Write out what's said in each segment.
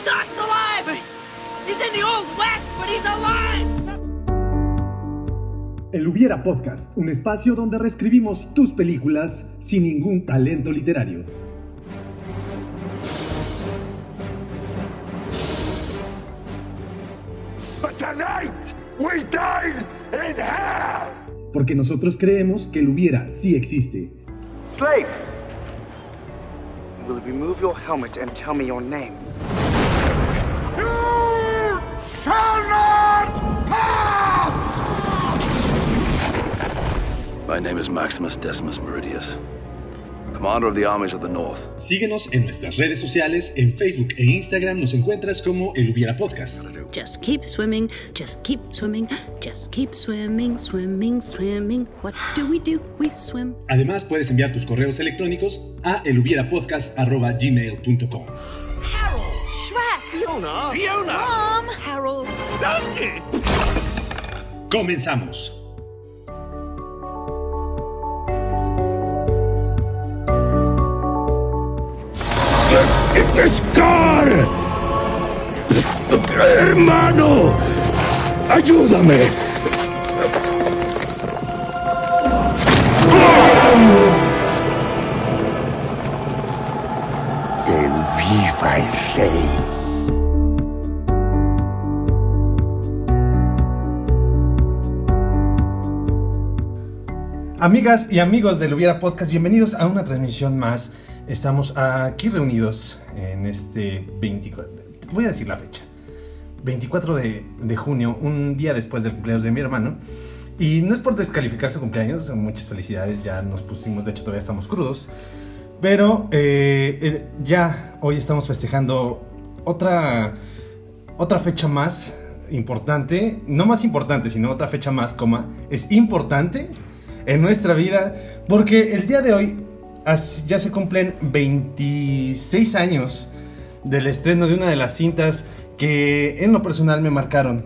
The doc's alive! He's in the old west, but he's alive! El Hubiera Podcast, un espacio donde reescribimos tus películas sin ningún talento literario. But tonight, we in hell! Porque nosotros creemos que el Hubiera sí existe. Slave! Will you remove your helmet and tell me your name? My name is Maximus Decimus Meridius, commander of the armies of the North. Síguenos en nuestras redes sociales, en Facebook e Instagram nos encuentras como El Hubiera Podcast. Just keep swimming, just keep swimming, just keep swimming, swimming, swimming. What do we do? We swim. Además puedes enviar tus correos electrónicos a elhubierapodcast.gmail.com Harold! Shrek! Fiona! Fiona! Mom! Harold! Donkey! Comenzamos. ¡Scar! ¡Hermano! ¡Ayúdame! ¡Que viva el rey! Amigas y amigos del Hubiera Podcast, bienvenidos a una transmisión más. Estamos aquí reunidos en este 24, voy a decir la fecha, 24 de, de junio, un día después del cumpleaños de mi hermano. Y no es por descalificar su cumpleaños, muchas felicidades, ya nos pusimos, de hecho todavía estamos crudos. Pero eh, eh, ya hoy estamos festejando otra, otra fecha más importante, no más importante, sino otra fecha más, coma, es importante en nuestra vida, porque el día de hoy ya se cumplen 26 años del estreno de una de las cintas que en lo personal me marcaron.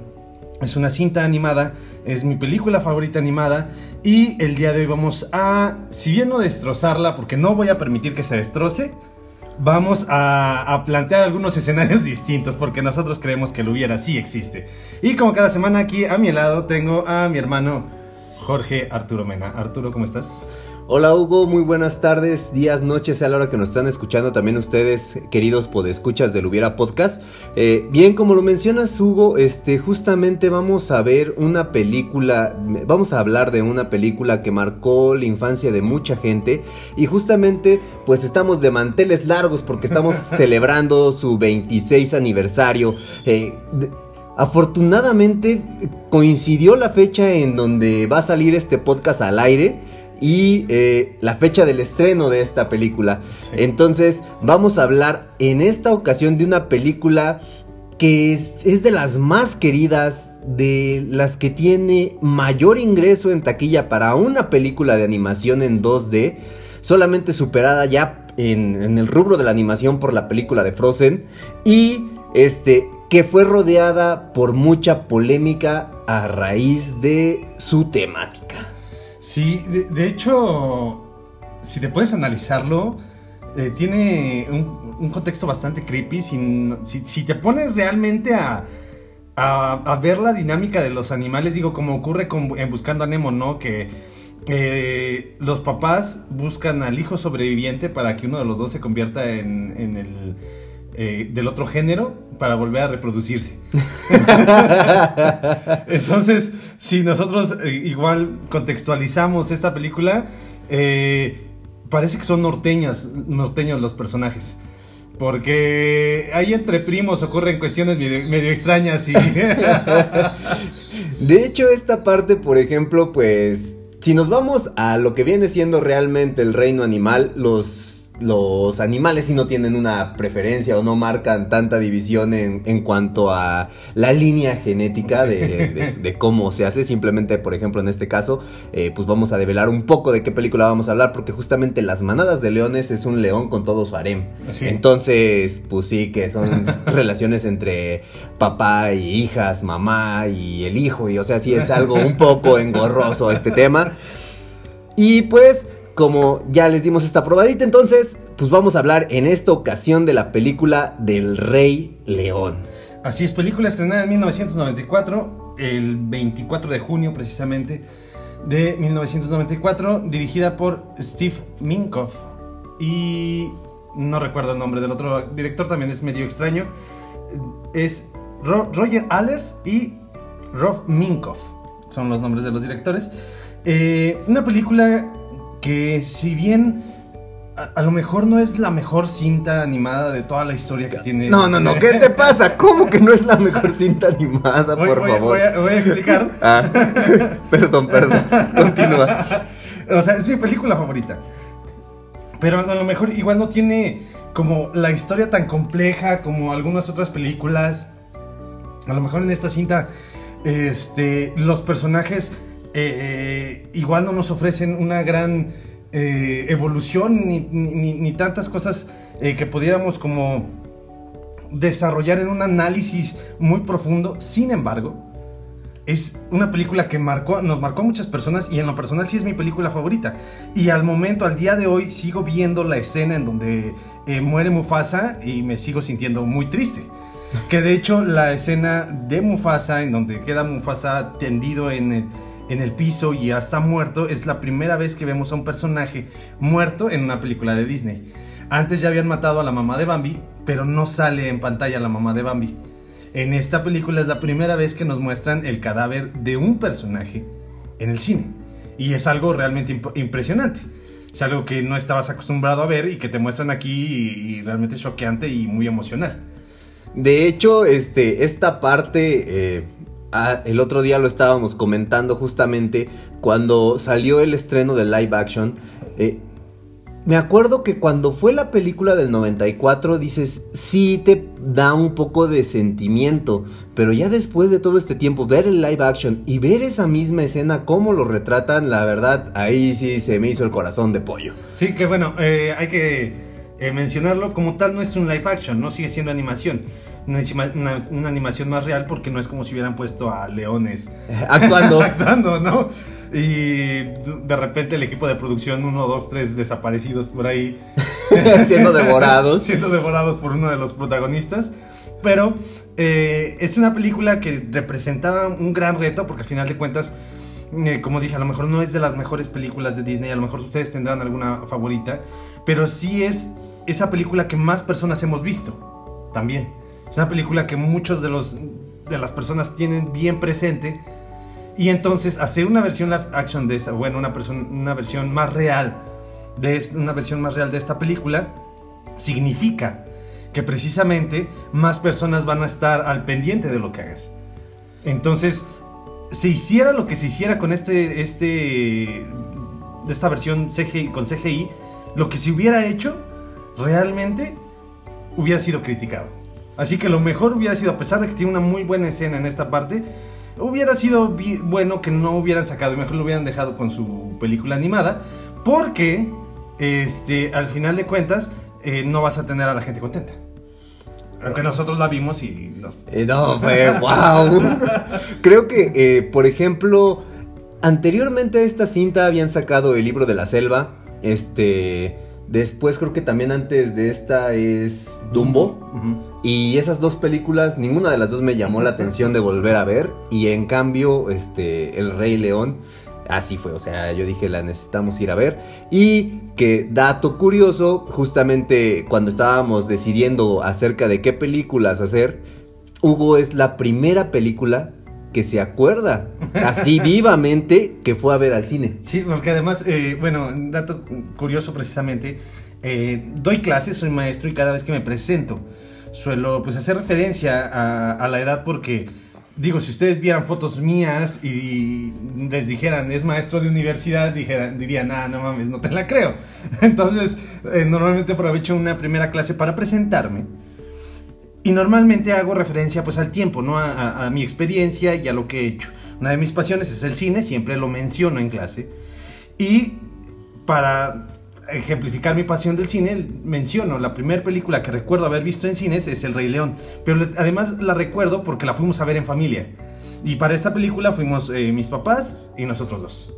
Es una cinta animada, es mi película favorita animada y el día de hoy vamos a, si bien no destrozarla, porque no voy a permitir que se destroce, vamos a, plantear algunos escenarios distintos porque nosotros creemos que lo hubiera, sí existe. Y como cada semana aquí a mi lado tengo a mi hermano Jorge Arturo Mena. Arturo, ¿cómo estás? Hola Hugo, muy buenas tardes, días, noches a la hora que nos están escuchando también ustedes, queridos podescuchas del Hubiera Podcast. Eh, bien, como lo mencionas Hugo, este, justamente vamos a ver una película, vamos a hablar de una película que marcó la infancia de mucha gente y justamente pues estamos de manteles largos porque estamos celebrando su 26 aniversario. Eh, Afortunadamente coincidió la fecha en donde va a salir este podcast al aire y eh, la fecha del estreno de esta película. Sí. Entonces vamos a hablar en esta ocasión de una película que es, es de las más queridas, de las que tiene mayor ingreso en taquilla para una película de animación en 2D, solamente superada ya en, en el rubro de la animación por la película de Frozen y este que fue rodeada por mucha polémica a raíz de su temática. Sí, de, de hecho, si te puedes analizarlo, eh, tiene un, un contexto bastante creepy. si, te pones realmente a, a, a ver la dinámica de los animales, digo, como ocurre en Buscando a Nemo, ¿no? Que eh, los papás buscan al hijo sobreviviente para que uno de los dos se convierta en, en el eh, del otro género para volver a reproducirse. Entonces, si nosotros eh, igual contextualizamos esta película, eh, parece que son norteños, norteños los personajes. Porque ahí entre primos ocurren cuestiones medio, medio extrañas y... De hecho, esta parte, por ejemplo, pues, si nos vamos a lo que viene siendo realmente el reino animal, los, los animales sí no tienen una preferencia o no marcan tanta división en, en cuanto a la línea genética de, de- de cómo se hace. Simplemente, por ejemplo, en este caso, eh, pues vamos a develar un poco de qué película vamos a hablar, porque justamente Las Manadas de Leones es un león con todo su harem. Sí. Entonces, pues sí, que son relaciones entre papá y hijas, mamá y el hijo, y o sea, sí es algo un poco engorroso este tema. Y pues, como ya les dimos esta probadita, entonces, pues vamos a hablar en esta ocasión de la película del Rey León. Así es, película estrenada en 1994, el 24 de junio precisamente de 1994, dirigida por Steve Minkoff. Y no recuerdo el nombre del otro director, también es medio extraño. Es Ro- Roger Allers y Rob Minkoff. Son los nombres de los directores. Eh, una película que si bien a, a lo mejor no es la mejor cinta animada de toda la historia que tiene. No, no, no, ¿qué te pasa? ¿Cómo que no es la mejor cinta animada, Voy- por voy- favor? voy a- voy a explicar. Ah, perdón, perdón. Continúa. O sea, es mi película favorita. Pero a lo mejor igual no tiene como la historia tan compleja como algunas otras películas. A lo mejor en esta cinta, este, los personajes eh, eh, igual no nos ofrecen una gran eh, evolución ni, ni- tantas cosas que pudiéramos como desarrollar en un análisis muy profundo. Sin embargo, es una película que marcó, nos marcó a muchas personas y en lo personal sí es mi película favorita. Y al momento, al día de hoy, sigo viendo la escena en donde eh, muere Mufasa y me sigo sintiendo muy triste. Que de hecho la escena de Mufasa, en donde queda Mufasa tendido en el, en el piso y ya está muerto, es la primera vez que vemos a un personaje muerto en una película de Disney. Antes ya habían matado a la mamá de Bambi, pero no sale en pantalla la mamá de Bambi. En esta película es la primera vez que nos muestran el cadáver de un personaje en el cine. Y es algo realmente imp- impresionante. Es algo que no estabas acostumbrado a ver y que te muestran aquí y, y realmente choqueante y muy emocional. De hecho, este, esta parte, eh, ah, el otro día lo estábamos comentando justamente cuando salió el estreno de live action. eh, me acuerdo que cuando fue la película del 94 dices, sí te da un poco de sentimiento, pero ya después de todo este tiempo ver el live action y ver esa misma escena, cómo lo retratan, la verdad, ahí sí se me hizo el corazón de pollo. Sí, que bueno, eh, hay que eh, mencionarlo como tal, no es un live action, no sigue siendo animación. Una, encima- una- una animación más real porque no es como si hubieran puesto a leones Actuando. actuando, ¿no? Y de repente el equipo de producción, uno, dos, tres desaparecidos por ahí siendo devorados. siendo devorados por uno de los protagonistas. Pero eh, es una película que representaba un gran reto porque al final de cuentas, eh, como dije, a lo mejor no es de las mejores películas de Disney, a lo mejor ustedes tendrán alguna favorita, pero sí es esa película que más personas hemos visto también. Es una película que muchos de, los, de las personas tienen bien presente. Y entonces hacer una versión live action de esa, bueno, una, persona, una versión más real de una versión más real de esta película significa que precisamente más personas van a estar al pendiente de lo que hagas. Entonces, se hiciera lo que se hiciera con este, este, esta versión CGI, con CGI, lo que se hubiera hecho realmente hubiera sido criticado. Así que lo mejor hubiera sido, a pesar de que tiene una muy buena escena en esta parte, hubiera sido bueno que no hubieran sacado, mejor lo hubieran dejado con su película animada, porque este, al final de cuentas eh, no vas a tener a la gente contenta. Aunque nosotros la vimos y los... Eh, no, fue wow. Creo que, eh, por ejemplo, anteriormente a esta cinta habían sacado el libro de la selva. Este. Después creo que también antes de esta es Dumbo. Y esas dos películas, ninguna de las dos me llamó la atención de volver a ver. Y en cambio, este, El Rey León, así fue. O sea, yo dije, la necesitamos ir a ver. Y que, dato curioso, justamente cuando estábamos decidiendo acerca de qué películas hacer, Hugo es la primera película que se acuerda así vivamente que fue a ver al cine. Sí, porque además, eh, bueno, dato curioso precisamente, eh, doy clases, soy maestro y cada vez que me presento suelo pues hacer referencia a, a la edad porque digo, si ustedes vieran fotos mías y les dijeran es maestro de universidad, dijeran, dirían, ah, no mames, no te la creo. Entonces, eh, normalmente aprovecho una primera clase para presentarme. Y normalmente hago referencia pues al tiempo, ¿no? A, a- a mi experiencia y a lo que he hecho. Una de mis pasiones es el cine, siempre lo menciono en clase. Y para ejemplificar mi pasión del cine, menciono la primera película que recuerdo haber visto en cines es El Rey León. Pero además la recuerdo porque la fuimos a ver en familia. Y para esta película fuimos eh, mis papás y nosotros dos.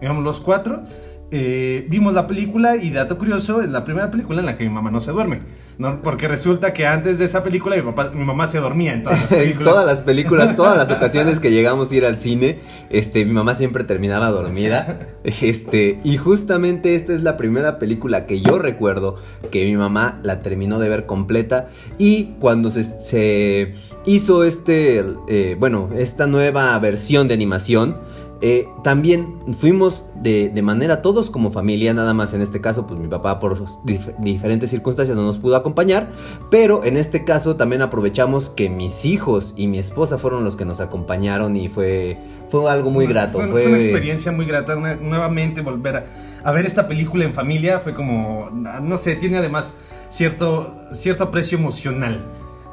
Íbamos los cuatro. eh, vimos la película y dato curioso, es la primera película en la que mi mamá no se duerme. ¿No? Porque resulta que antes de esa película mi, papá, mi mamá se dormía en todas las películas. todas las películas, todas las ocasiones que llegamos a ir al cine, este, mi mamá siempre terminaba dormida. Este, y justamente esta es la primera película que yo recuerdo que mi mamá la terminó de ver completa. Y cuando se, se hizo este, eh, bueno, esta nueva versión de animación, eh, también fuimos de, de manera todos como familia, nada más en este caso, pues mi papá por dif- diferentes circunstancias no nos pudo acompañar, pero en este caso también aprovechamos que mis hijos y mi esposa fueron los que nos acompañaron y fue, fue algo muy grato. Fue, fue una experiencia muy grata. una- nuevamente volver a, a ver esta película en familia fue como, no sé, tiene además cierto, cierto aprecio emocional.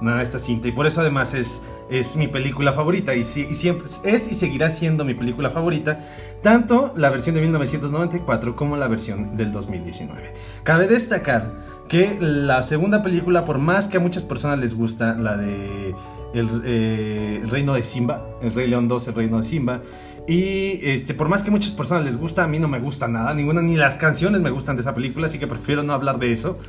¿No? esta cinta y por eso además es, es mi película favorita y siempre es y seguirá siendo mi película favorita tanto la versión de 1994 como la versión del 2019 cabe destacar que la segunda película por más que a muchas personas les gusta la de el, eh, el reino de Simba el Rey León 2 el reino de Simba y este, por más que muchas personas les gusta, a mí no me gusta nada, ninguna, ni las canciones me gustan de esa película, así que prefiero no hablar de eso.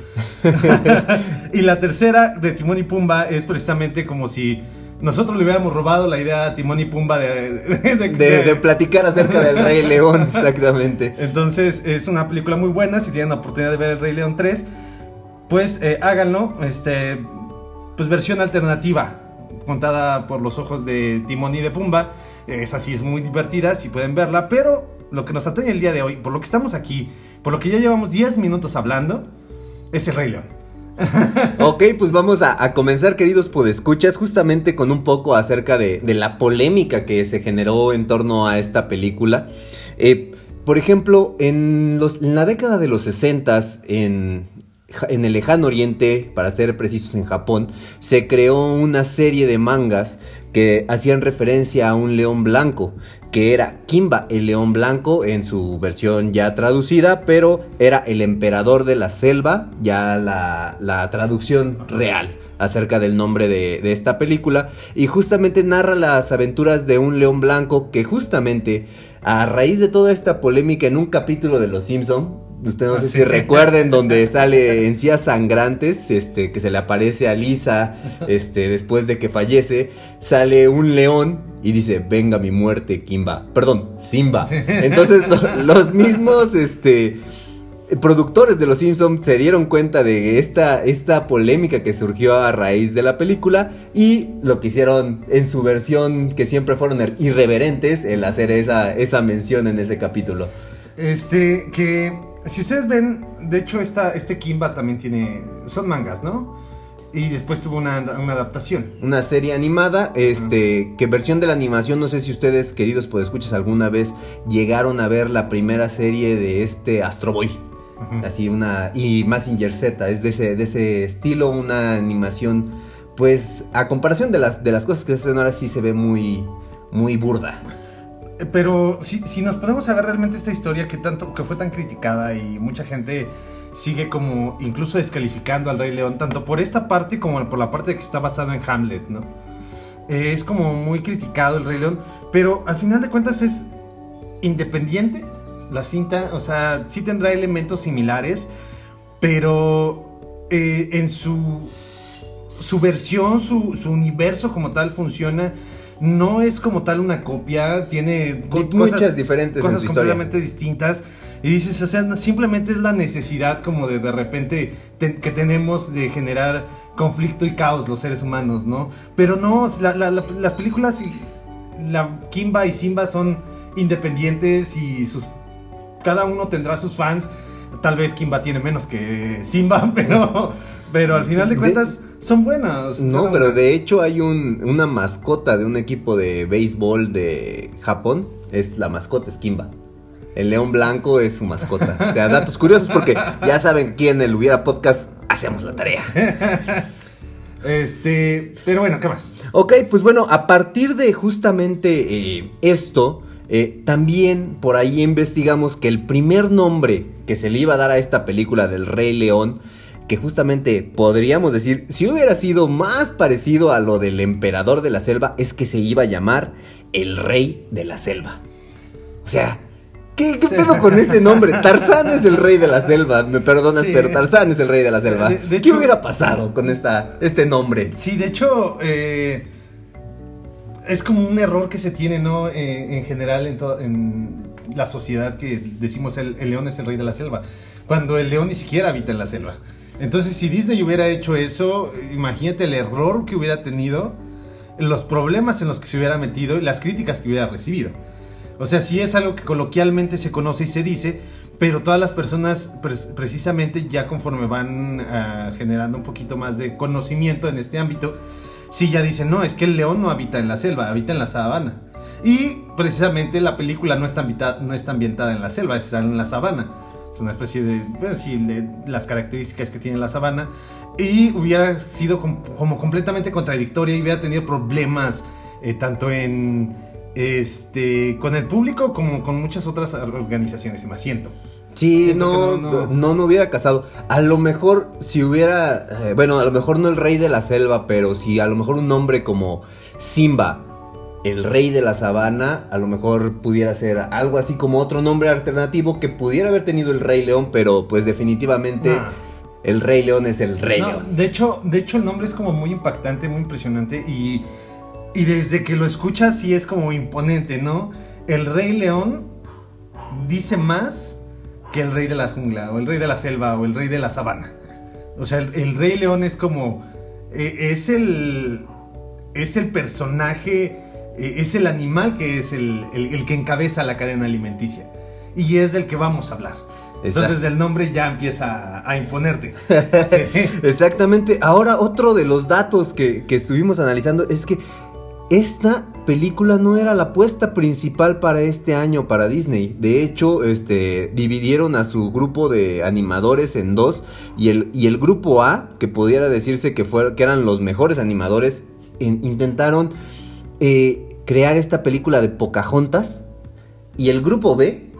y la tercera de Timón y Pumba es precisamente como si nosotros le hubiéramos robado la idea a Timón y Pumba de... de- de- De, de platicar acerca del Rey León, exactamente. Entonces es una película muy buena, si tienen la oportunidad de ver El Rey León 3, pues eh, háganlo, este, pues versión alternativa, contada por los ojos de Timón y de Pumba. Esa sí es muy divertida, si pueden verla, pero lo que nos atañe el día de hoy, por lo que estamos aquí, por lo que ya llevamos 10 minutos hablando, es El Rey León. Ok, pues vamos a, comenzar, queridos podescuchas, justamente con un poco acerca de, la polémica que se generó en torno a esta película. Eh, por ejemplo, en, los- en la década de los 60 en, en el lejano oriente, para ser precisos en Japón, se creó una serie de mangas que hacían referencia a un león blanco, que era Kimba el león blanco en su versión ya traducida, pero era el emperador de la selva, ya la, la traducción real acerca del nombre de, de esta película, y justamente narra las aventuras de un león blanco que justamente a raíz de toda esta polémica en un capítulo de Los Simpson, Usted no sé si recuerden donde sale encías sangrantes, este, que se le aparece a Lisa, este, después de que fallece, sale un león y dice, venga mi muerte, Kimba. Perdón, Simba. Entonces lo- los mismos, este, productores de Los Simpsons se dieron cuenta de esta, esta polémica que surgió a raíz de la película y lo que hicieron en su versión, que siempre fueron er, irreverentes, el hacer esa, esa mención en ese capítulo. Este, que si ustedes ven, de hecho esta, este Kimba también tiene, son mangas, ¿no? Y después tuvo una, una adaptación. Una serie animada, este, que versión de la animación, no sé si ustedes, queridos escuchas alguna vez llegaron a ver la primera serie de este Astro Boy. Así una, y Mazinger Z, es de ese, de ese estilo, una animación, pues, a comparación de las, de las cosas que se hacen ahora sí se ve muy, muy burda. Pero si, si nos podemos saber realmente esta historia que tanto que fue tan criticada y mucha gente sigue como incluso descalificando al Rey León, tanto por esta parte como por la parte de que está basado en Hamlet, ¿no? Eh, es como muy criticado el Rey León, pero al final de cuentas es independiente la cinta, o sea, sí tendrá elementos similares, pero eh, en su, su versión, su, su universo como tal funciona. No es como tal una copia, tiene co- Di- muchas diferentes en cosas su historia. completamente distintas. Y dices, o sea, simplemente es la necesidad como de de repente te- que tenemos de generar conflicto y caos los seres humanos, ¿no? Pero no, la- la- la- las películas y la Kimba y Simba son independientes y sus cada uno tendrá sus fans. Tal vez Kimba tiene menos que Simba, pero pero al final de De- cuentas son buenas. No, pero de hecho hay un, una mascota de un equipo de béisbol de Japón. Es la mascota, es Kimba. El león blanco es su mascota. O sea, datos curiosos porque ya saben que aquí en el Hubiera Podcast hacemos la tarea. Este, pero bueno, ¿qué más? Ok, pues bueno, a partir de justamente eh, esto, eh, también por ahí investigamos que el primer nombre que se le iba a dar a esta película del Rey León, que justamente podríamos decir, si hubiera sido más parecido a lo del Emperador de la Selva, es que se iba a llamar el Rey de la Selva. O sea, ¿Qué, qué pedo con ese nombre? Tarzán es el rey de la selva, me perdonas, Sí. pero Tarzán es el rey de la selva. De- de ¿Qué hubiera pasado con esta, este nombre? Sí, de hecho, eh, es como un error que se tiene, ¿no? Eh, en general en, en la sociedad que decimos el, el león es el rey de la selva, cuando el león ni siquiera habita en la selva. Entonces, si Disney hubiera hecho eso, imagínate el error que hubiera tenido, los problemas en los que se hubiera metido y las críticas que hubiera recibido. O sea, sí es algo que coloquialmente se conoce y se dice, pero todas las personas precisamente ya conforme van ah, generando un poquito más de conocimiento en este ámbito, sí ya dicen, no, es que el león no habita en la selva, habita en la sabana. Y precisamente la película no está, ambita- no está ambientada en la selva, está en la sabana. Es una especie de, bueno, sí, de las características que tiene la sabana. Y hubiera sido com- como completamente contradictoria y hubiera tenido problemas eh, tanto en este con el público como con muchas otras organizaciones. Me siento. Sí, no, no, no, no. no, hubiera casado. A lo mejor si hubiera, eh, bueno, a lo mejor no el rey de la selva, pero si a lo mejor un nombre como Simba, el rey de la sabana, a lo mejor pudiera ser algo así como otro nombre alternativo que pudiera haber tenido el rey león, pero pues definitivamente Nah. el rey león es el rey No, león. de hecho, de hecho el nombre es como muy impactante, muy impresionante y, y desde que lo escuchas sí es como imponente, ¿no? El Rey León dice más que el Rey de la Jungla o el Rey de la Selva o el Rey de la Sabana. O sea, el, el Rey León es como eh, es el es el personaje, es el animal que es el, el- el que encabeza la cadena alimenticia y es del que vamos a hablar. Entonces el nombre ya empieza a, a imponerte. Sí. Exactamente. Ahora otro de los datos que, que estuvimos analizando es que esta película no era la apuesta principal para este año para Disney. De hecho, este dividieron a su grupo de animadores en dos y el, y el grupo A, que pudiera decirse que, fueron, que eran los mejores animadores, in- intentaron eh, crear esta película de Pocahontas y el grupo B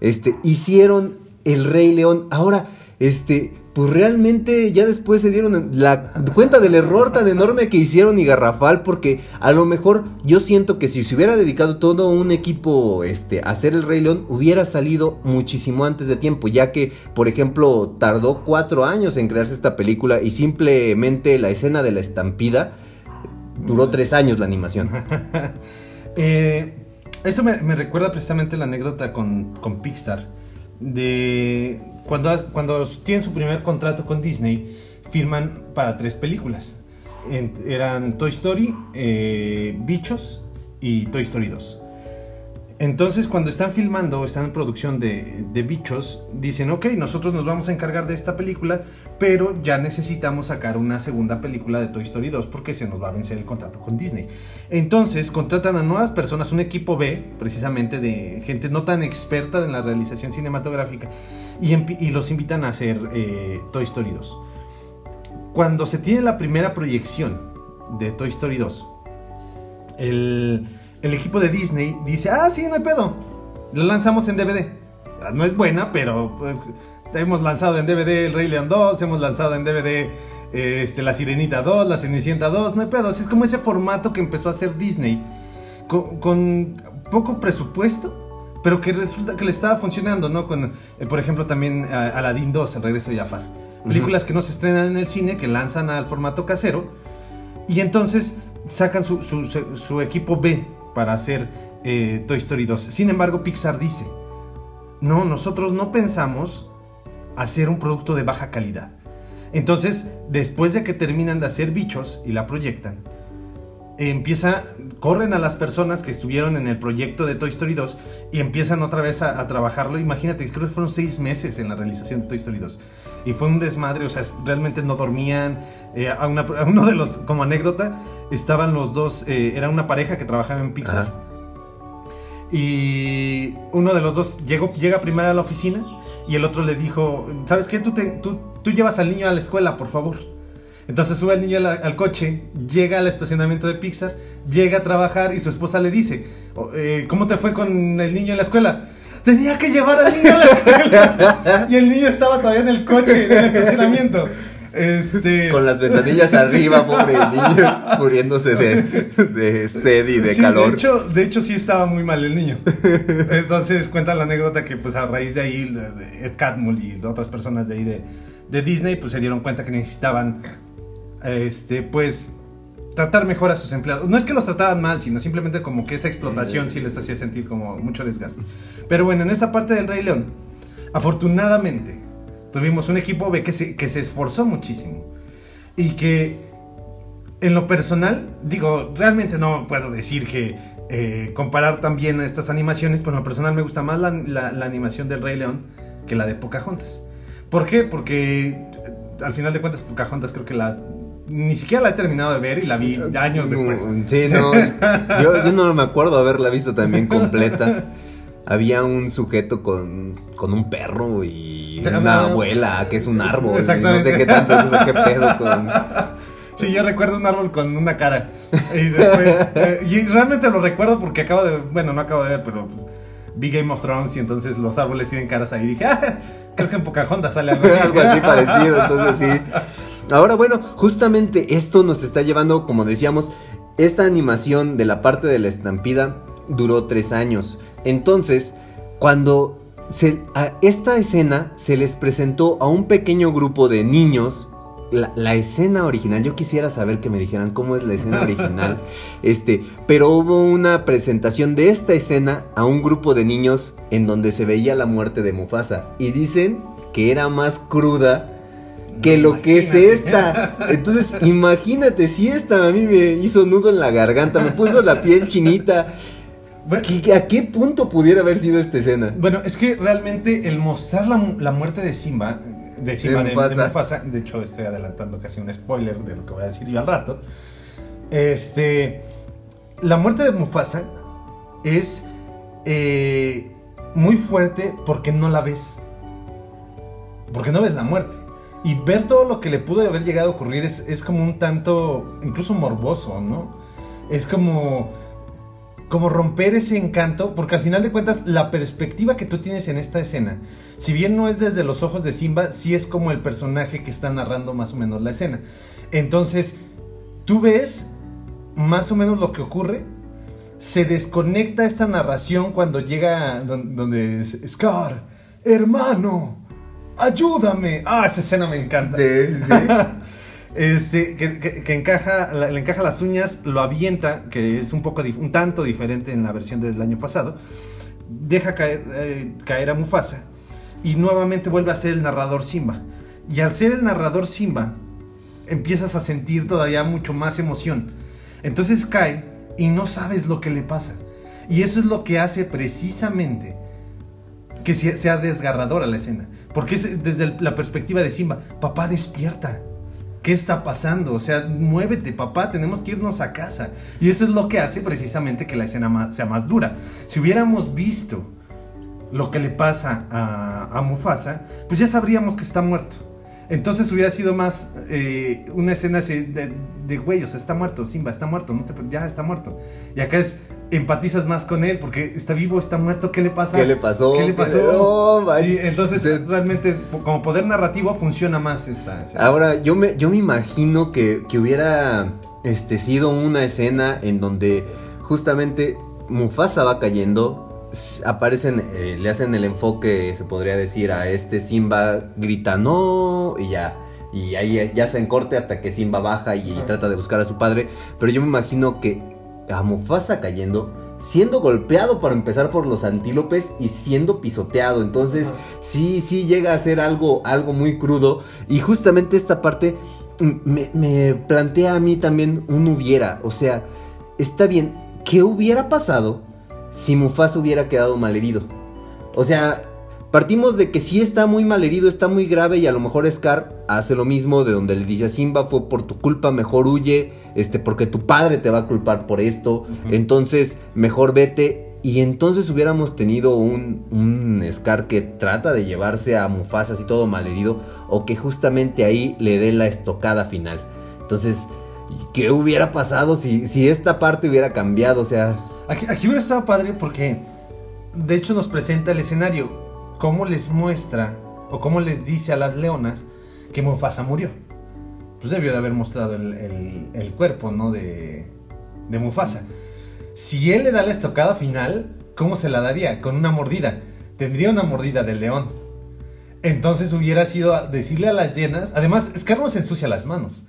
este, hicieron El Rey León. Ahora, este, pues realmente ya después se dieron la cuenta del error tan enorme que hicieron y garrafal, porque a lo mejor yo siento que si se hubiera dedicado todo un equipo este, a hacer El Rey León, hubiera salido muchísimo antes de tiempo, ya que, por ejemplo, tardó cuatro años en crearse esta película y simplemente la escena de la estampida duró tres años la animación. Eh, eso me, me recuerda precisamente la anécdota con, con Pixar. De cuando, cuando tienen su primer contrato con Disney, firman para tres películas. En- eran Toy Story, eh, Bichos y Toy Story 2. Entonces, cuando están filmando están en producción de, de Bichos, dicen, ok, nosotros nos vamos a encargar de esta película, pero ya necesitamos sacar una segunda película de Toy Story 2 porque se nos va a vencer el contrato con Disney. Entonces, contratan a nuevas personas, un equipo B, precisamente de gente no tan experta en la realización cinematográfica, y los invitan a hacer eh, Toy Story 2. Cuando se tiene la primera proyección de Toy Story 2, el, el equipo de Disney dice, ah, sí, no hay pedo, lo lanzamos en DVD. No es buena, pero pues hemos lanzado en DVD El Rey León 2, hemos lanzado en DVD eh, este, La Sirenita 2, La Cenicienta 2, no hay pedo. Es como ese formato que empezó a hacer Disney con, con poco presupuesto, pero que resulta que le estaba funcionando, ¿no? Con, eh, por ejemplo, también a- Aladdin 2, El Regreso de Jafar. Películas que no se estrenan en el cine, que lanzan al formato casero, y entonces sacan su- su equipo B para hacer eh, Toy Story 2. Sin embargo, Pixar dice, no, nosotros no pensamos hacer un producto de baja calidad. Entonces, después de que terminan de hacer bichos y la proyectan, empieza, corren a las personas que estuvieron en el proyecto de Toy Story 2 y empiezan otra vez a, a trabajarlo. Imagínate, creo que fueron seis meses en la realización de Toy Story 2. Y fue un desmadre, o sea, realmente no dormían. Eh, a, una- a uno de los, como anécdota, estaban los dos, eh, era una pareja que trabajaba en Pixar. Ajá. Y uno de los dos llegó, llega primero a la oficina y el otro le dijo, ¿sabes qué? Tú, te- tú, tú llevas al niño a la escuela, por favor. Entonces sube el niño al, al coche, llega al estacionamiento de Pixar, llega a trabajar y su esposa le dice, "Oh, eh, ¿cómo te fue con el niño en la escuela? Tenía que llevar al niño a la escuela. y el niño estaba todavía en el coche, en el estacionamiento. Este. Con las ventanillas arriba, pobre niño, muriéndose de, de sed y de Sí, calor. De hecho, de hecho, sí estaba muy mal el niño. Entonces cuenta la anécdota que pues a raíz de ahí Ed Catmull y otras personas de ahí de, de Disney pues se dieron cuenta que necesitaban este pues tratar mejor a sus empleados. No es que los trataban mal, sino simplemente como que esa explotación sí les hacía sentir como mucho desgaste. Pero bueno, en esta parte del Rey León, afortunadamente tuvimos un equipo B que se, que se esforzó muchísimo y que en lo personal, digo, realmente no puedo decir que eh, comparar también estas animaciones, pero en lo personal me gusta más la, la- la animación del Rey León que la de Pocahontas. ¿Por qué? Porque eh, al final de cuentas Pocahontas creo que la... Ni siquiera la he terminado de ver y la vi años después. Sí, no. Yo, yo no me acuerdo haberla visto también completa. Había un sujeto con, con un perro y una abuela que es un árbol. y No Exactamente. sé qué tanto, o sea, qué pedo con. Sí, yo recuerdo un árbol con una cara. Y después. eh, y realmente lo recuerdo porque acabo de. Bueno, no acabo de ver, pero pues, vi Game of Thrones y entonces los árboles tienen caras ahí. Y dije, ah, creo que en Pocahontas sale algo así. Algo así parecido, entonces sí. Ahora, bueno, justamente esto nos está llevando, como decíamos, esta animación de la parte de la estampida duró tres años. Entonces, cuando se- a esta escena se les presentó a un pequeño grupo de niños. La, la escena original, yo quisiera saber que me dijeran cómo es la escena original. este, pero hubo una presentación de esta escena a un grupo de niños en donde se veía la muerte de Mufasa. Y dicen que era más cruda que No, lo que es esta. Entonces, imagínate si esta a mí me hizo nudo en la garganta, me puso la piel chinita. Bueno, ¿Qué- ¿A qué punto pudiera haber sido esta escena? Bueno, es que realmente el mostrar la, la muerte de Simba, de Simba, De de, Mufasa. de Mufasa, de hecho estoy adelantando casi un spoiler de lo que voy a decir yo al rato. Este, la muerte de Mufasa es eh, muy fuerte porque no la ves, porque no ves la muerte. Y ver todo lo que le pudo haber llegado a ocurrir es, es como un tanto, incluso morboso, ¿no? Es como como romper ese encanto, porque al final de cuentas la perspectiva que tú tienes en esta escena, si bien no es desde los ojos de Simba, sí es como el personaje que está narrando más o menos la escena. Entonces, tú ves más o menos lo que ocurre, se desconecta esta narración cuando llega don- donde es Scar, hermano, ayúdame. Ah, esa escena me encanta. Sí, sí. Este, que, que- que encaja, le encaja las uñas, lo avienta, que es un poco un tanto diferente en la versión del año pasado. Deja caer, eh, caer a Mufasa y nuevamente vuelve a ser el narrador Simba. Y al ser el narrador Simba, empiezas a sentir todavía mucho más emoción. Entonces cae y no sabes lo que le pasa. Y eso es lo que hace precisamente que sea desgarradora la escena. Porque es desde la perspectiva de Simba, papá despierta. ¿Qué está pasando? O sea, muévete, papá, tenemos que irnos a casa. Y eso es lo que hace precisamente que la escena sea más dura. Si hubiéramos visto lo que le pasa a, a Mufasa, pues ya sabríamos que está muerto. Entonces hubiera sido más eh, una escena de, güey, o sea, está muerto, Simba, está muerto, no te, ya está muerto. Y acá es, empatizas más con él porque está vivo, está muerto, ¿qué le pasa? ¿Qué le pasó? ¿Qué le ¿Qué pasó? sí, entonces realmente como poder narrativo funciona más esta. Ahora, yo me, yo me imagino que, que hubiera este, sido una escena en donde justamente Mufasa va cayendo, aparecen, eh, le hacen el enfoque, se podría decir, a este Simba, grita no, y ya. Y ahí ya se encorte hasta que Simba baja y trata de buscar a su padre. Pero yo me imagino que a Mufasa cayendo, siendo golpeado para empezar por los antílopes y siendo pisoteado. Entonces, sí, sí llega a ser algo, algo muy crudo. Y justamente esta parte me, me plantea a mí también un hubiera. O sea, está bien, ¿qué hubiera pasado si Mufasa hubiera quedado malherido? O sea, partimos de que sí está muy malherido, está muy grave y a lo mejor Scar hace lo mismo de donde le dice a Simba fue por tu culpa, mejor huye, este, porque tu padre te va a culpar por esto, entonces mejor vete. Y entonces hubiéramos tenido un, un Scar que trata de llevarse a Mufasa así todo malherido, o que justamente ahí le dé la estocada final. Entonces, ¿qué hubiera pasado si, si esta parte hubiera cambiado? O sea, Aquí, aquí hubiera estado padre porque de hecho nos presenta el escenario, cómo les muestra o cómo les dice a las leonas que Mufasa murió. pues debió de haber mostrado el, cuerpo, ¿no? De, de Mufasa. Si él le da la estocada final, ¿cómo se la daría? Con una mordida. Tendría una mordida del león. Entonces hubiera sido decirle a las llenas. Además, Scar no se ensucia las manos.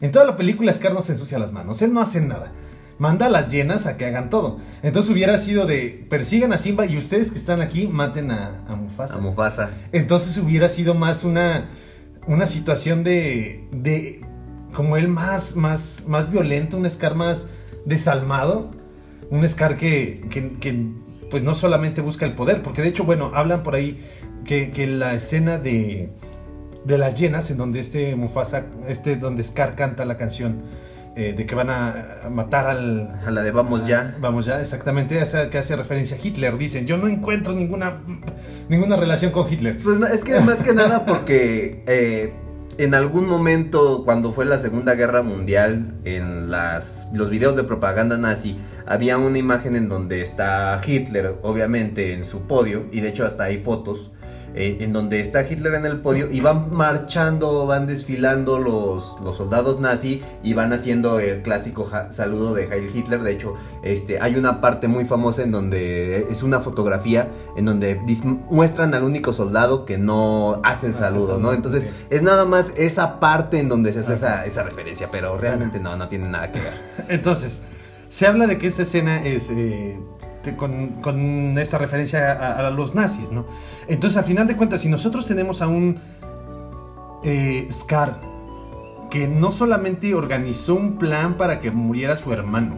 En toda la película, Scar no se ensucia las manos. Él no hace nada. Manda a las llenas a que hagan todo. Entonces hubiera sido de persigan a Simba y ustedes que están aquí maten a, a Mufasa. A Mufasa. Entonces hubiera sido más una, una situación de, de como él más, más, más violento, un Scar más desalmado, un Scar que, que, que, pues no solamente busca el poder, porque de hecho, bueno, hablan por ahí que, que la escena de, de las llenas, en donde este Mufasa, este donde Scar canta la canción eh, de que van a, matar al, A la de Vamos ya. Vamos ya, exactamente, esa que hace referencia a Hitler. Dicen, yo no encuentro ninguna, ninguna relación con Hitler. Pues no, es que más que nada porque eh, en algún momento cuando fue la Segunda Guerra Mundial en las los videos de propaganda nazi había una imagen en donde está Hitler obviamente en su podio y de hecho hasta hay fotos eh, en donde está Hitler en el podio y van marchando, van desfilando los, los soldados nazi y van haciendo el clásico ja- saludo de Heil Hitler. De hecho, este, hay una parte muy famosa en donde es una fotografía en donde muestran al único soldado que no hace el saludo, ¿no? Entonces, es nada más esa parte en donde se hace esa, esa referencia, pero realmente no, no tiene nada que ver. Entonces, se habla de que esta escena es eh, te- con, con esta referencia a, a los nazis, ¿no? Entonces, al final de cuentas, si nosotros tenemos a un eh, Scar que no solamente organizó un plan para que muriera su hermano,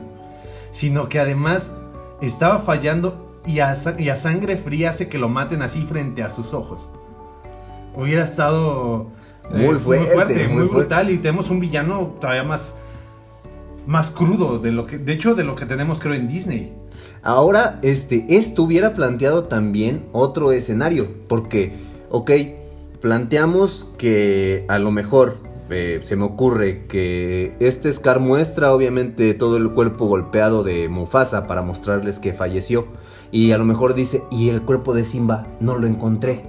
sino que además estaba fallando y a, sa- y a sangre fría hace que lo maten así frente a sus ojos. Hubiera estado Muy eh, fuerte, muy muy, fuerte. brutal y tenemos un villano todavía más más crudo de lo que de hecho de lo que tenemos creo en Disney. Ahora, este, esto hubiera planteado también otro escenario, porque, ok, planteamos que a lo mejor eh, se me ocurre que este Scar muestra obviamente todo el cuerpo golpeado de Mufasa para mostrarles que falleció, y a lo mejor dice, y el cuerpo de Simba no lo encontré.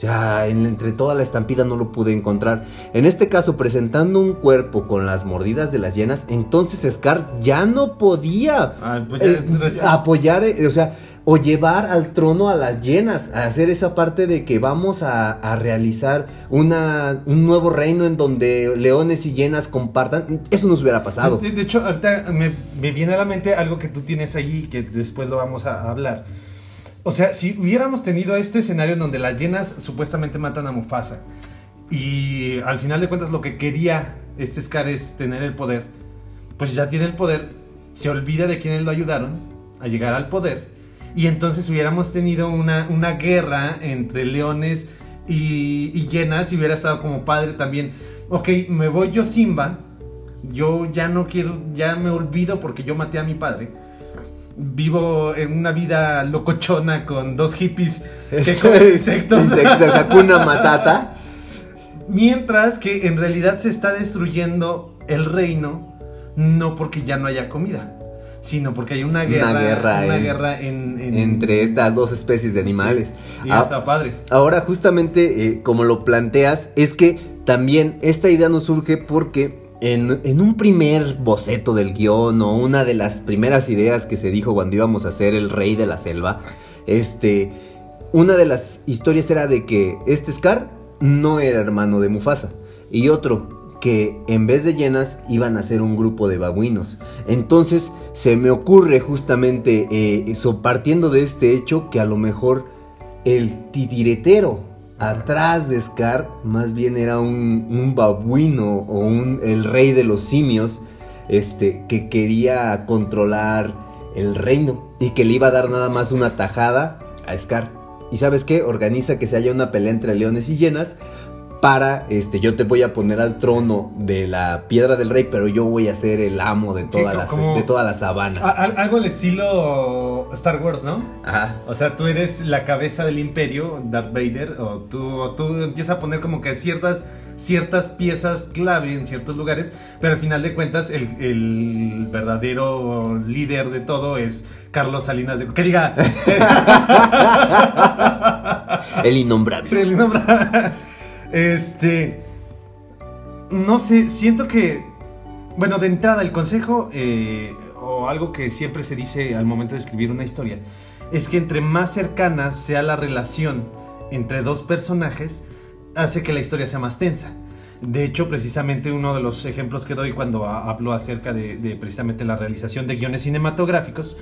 Sea, en- entre toda la estampida no lo pude encontrar. En este caso, presentando un cuerpo con las mordidas de las hienas, entonces Scar ya no podía Ah, pues eh, apoyar, eh, o sea, o llevar al trono a las llenas, a hacer esa parte de que vamos a, a realizar una, un nuevo reino en donde leones y llenas compartan. Eso nos hubiera pasado. De, de hecho, ahorita me, me viene a la mente algo que tú tienes ahí que después lo vamos a hablar. O sea, si hubiéramos tenido este escenario en donde las llenas supuestamente matan a Mufasa y al final de cuentas lo que quería este Scar es tener el poder, pues ya tiene el poder, se olvida de quienes lo ayudaron a llegar al poder y entonces hubiéramos tenido una, una guerra entre leones y, y llenas y hubiera estado como padre también. Ok, me voy yo Simba, yo ya no quiero, ya me olvido porque yo maté a mi padre. Vivo en una vida locochona con dos hippies que comen insectos. Insectos, Hakuna Matata. Mientras que en realidad se está destruyendo el reino, no porque ya no haya comida, sino porque hay una guerra, Una guerra una en- guerra en- en- Entre estas dos especies de animales. Y Ah, está padre. Ahora, justamente eh, como lo planteas, es que también esta idea nos surge porque en, un primer boceto del guion o una de las primeras ideas que se dijo cuando íbamos a ser el rey de la selva, este, una de las historias era de que este Scar no era hermano de Mufasa y otro que en vez de llenas iban a ser un grupo de babuinos. Entonces se me ocurre justamente, eh, eso, partiendo de este hecho, que a lo mejor el titiretero atrás de Scar más bien era un, babuino o un, el rey de los simios este, que quería controlar el reino y que le iba a dar nada más una tajada a Scar. ¿Y sabes qué? Organiza que se haya una pelea entre leones y llenas para, este, yo te voy a poner al trono de la piedra del rey, pero yo voy a ser el amo de toda, Sí, la, de toda la sabana. A- algo al estilo Star Wars, ¿no? Ajá. O sea, tú eres la cabeza del imperio, Darth Vader, o tú, o tú empiezas a poner como que ciertas, ciertas piezas clave en ciertos lugares, pero al final de cuentas el, el verdadero líder de todo es Carlos Salinas de... Que diga... El innombrable. Sí, el nombre. Este. no sé, siento que, bueno, de entrada el consejo eh, o algo que siempre se dice al momento de escribir una historia es que entre más cercana sea la relación entre dos personajes, hace que la historia sea más tensa. De hecho, precisamente uno de los ejemplos que doy cuando ha- hablo acerca de, precisamente la realización de guiones cinematográficos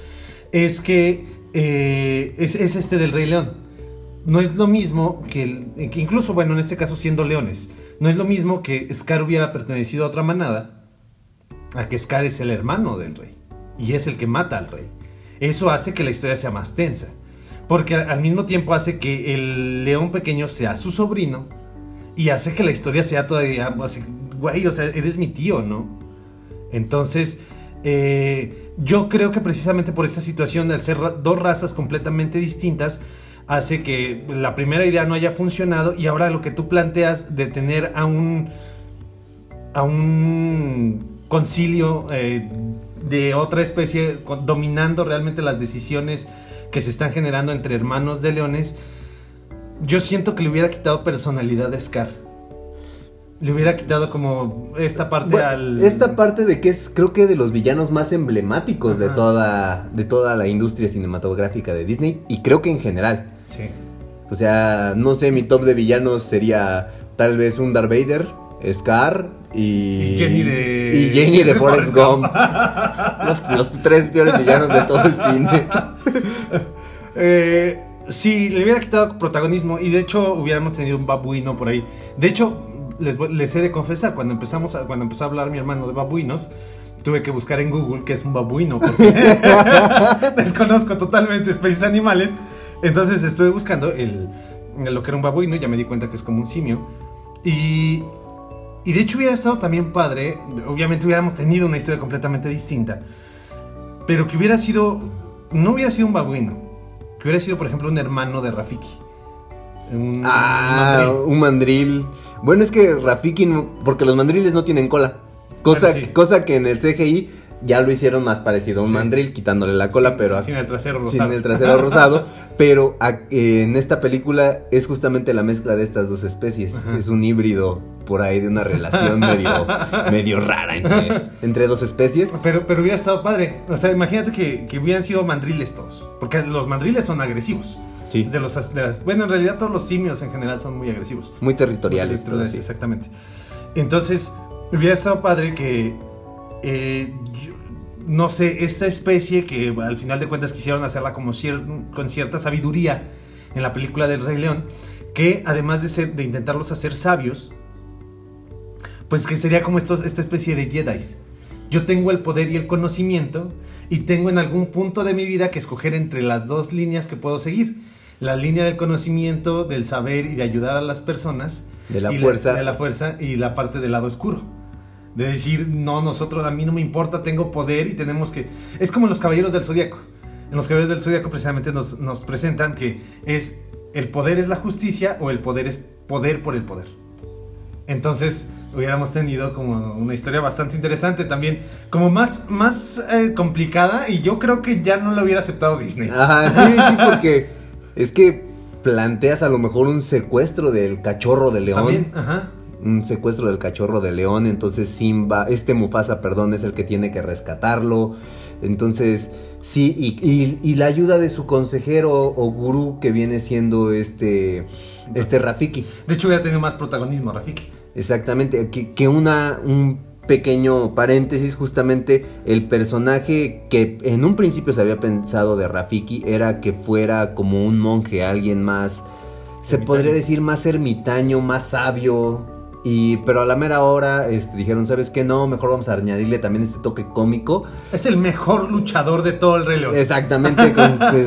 es que eh, es este del Rey León. No es lo mismo que, el- incluso, bueno, en este caso siendo leones, no es lo mismo que Scar hubiera pertenecido a otra manada a que Scar es el hermano del rey y es el que mata al rey. Eso hace que la historia sea más tensa. Porque al mismo tiempo hace que el león pequeño sea su sobrino y hace que la historia sea todavía así, güey, o sea, eres mi tío, ¿no? Entonces, eh, yo creo que precisamente por esta situación, al ser dos razas completamente distintas, hace que la primera idea no haya funcionado y ahora lo que tú planteas de tener a un a un concilio eh, de otra especie dominando realmente las decisiones que se están generando entre hermanos de leones, yo siento que le hubiera quitado personalidad a Scar. Le hubiera quitado como esta parte Bueno, al... Esta parte de que es, creo que de los villanos más emblemáticos de toda, de toda la industria cinematográfica de Disney y creo que en general. Sí. O sea, no sé, mi top de villanos sería tal vez un Darth Vader, Scar y, Y Jenny de- y Jenny de Forrest Gump. los, los tres peores villanos de todo el cine. Eh, sí, le hubiera quitado protagonismo y de hecho hubiéramos tenido un babuino por ahí. De hecho, les, les he de confesar, cuando empezamos a- cuando empezó a hablar mi hermano de babuinos, tuve que buscar en Google qué es un babuino porque desconozco totalmente especies animales. Entonces estuve buscando el, lo que era un babuino y ya me di cuenta que es como un simio. Y, y de hecho hubiera estado también padre, obviamente hubiéramos tenido una historia completamente distinta, pero que hubiera sido, no hubiera sido un babuino, que hubiera sido por ejemplo un hermano de Rafiki. Un- Ah, un mandril. un mandril. Bueno, es que Rafiki, no- porque los mandriles no tienen cola. Cosa, Bueno, sí. cosa que en el CGI ya lo hicieron más parecido a un Sí. mandril, quitándole la cola, Sin- pero sin el trasero sin rosado. el trasero rosado. pero a- eh, en esta película es justamente la mezcla de estas dos especies. Ajá. Es un híbrido por ahí de una relación medio, medio rara entre, entre dos especies. Pero, pero hubiera estado padre. O sea, imagínate que, que hubieran sido mandriles todos. Porque los mandriles son agresivos. Sí, De los, de las- bueno, en realidad todos los simios en general son muy agresivos. muy territoriales. Muy. Exactamente. Entonces, hubiera estado padre que, eh, no sé, esta especie que al final de cuentas quisieron hacerla como cier- con cierta sabiduría en la película del Rey León, que además de, ser, de intentarlos hacer sabios, pues que sería como estos, esta especie de Jedi. Yo tengo el poder y el conocimiento y tengo en algún punto de mi vida que escoger entre las dos líneas que puedo seguir. La línea del conocimiento, del saber y de ayudar a las personas. De la y fuerza. de la fuerza y la parte del lado oscuro. De decir, no, nosotros, a mí no me importa, tengo poder y tenemos que... Es como en los Caballeros del Zodíaco. En los Caballeros del Zodíaco precisamente nos, nos presentan que es el poder es la justicia o el poder es poder por el poder. Entonces hubiéramos tenido como una historia bastante interesante también, como más, más eh, complicada y yo creo que ya no la hubiera aceptado Disney. Ajá, sí, sí, porque es que planteas a lo mejor un secuestro del cachorro de león. También, ajá. Un secuestro del cachorro de león, entonces Simba, este Mufasa, perdón, es el que tiene que rescatarlo. Entonces, sí, y, y- y la ayuda de su consejero o gurú que viene siendo este, este Rafiki. De hecho hubiera tenido más protagonismo Rafiki. Exactamente, que, que una, un pequeño paréntesis, justamente el personaje que en un principio se había pensado de Rafiki era que fuera como un monje, alguien más, se Ermitaño. podría decir más ermitaño, más sabio. Y, pero a la mera hora este, dijeron, ¿sabes qué? No, mejor vamos a añadirle también este toque cómico. Es el mejor luchador de todo el León. Exactamente, con que-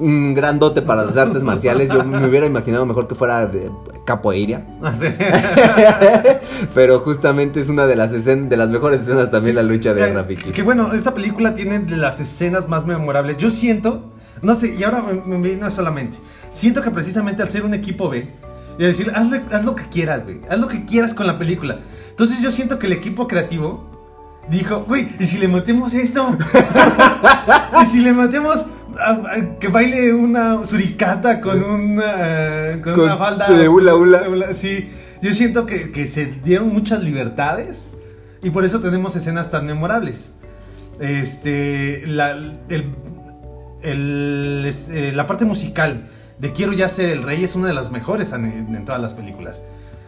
un gran dote para las artes marciales. Yo me hubiera imaginado mejor que fuera de capoeira. Así. Pero justamente es una de las escen- de las mejores escenas también la lucha de Eh, Rafiki. Que bueno, esta película tiene de las escenas más memorables. Yo siento, no sé, y ahora me, me vino solamente. Siento que precisamente al ser un equipo B, y a decir, hazle- haz lo que quieras, güey. Haz lo que quieras con la película. Entonces yo siento que el equipo creativo dijo, güey, ¿y si le metemos esto? ¿Y si le metemos a- a- que baile una suricata con una, eh, con Con- una falda de hula hula. Sí. yo siento que, que se dieron muchas libertades y por eso tenemos escenas tan memorables. Este, la, el- el- eh, la parte musical de Quiero ya ser el rey es una de las mejores en, en todas las películas.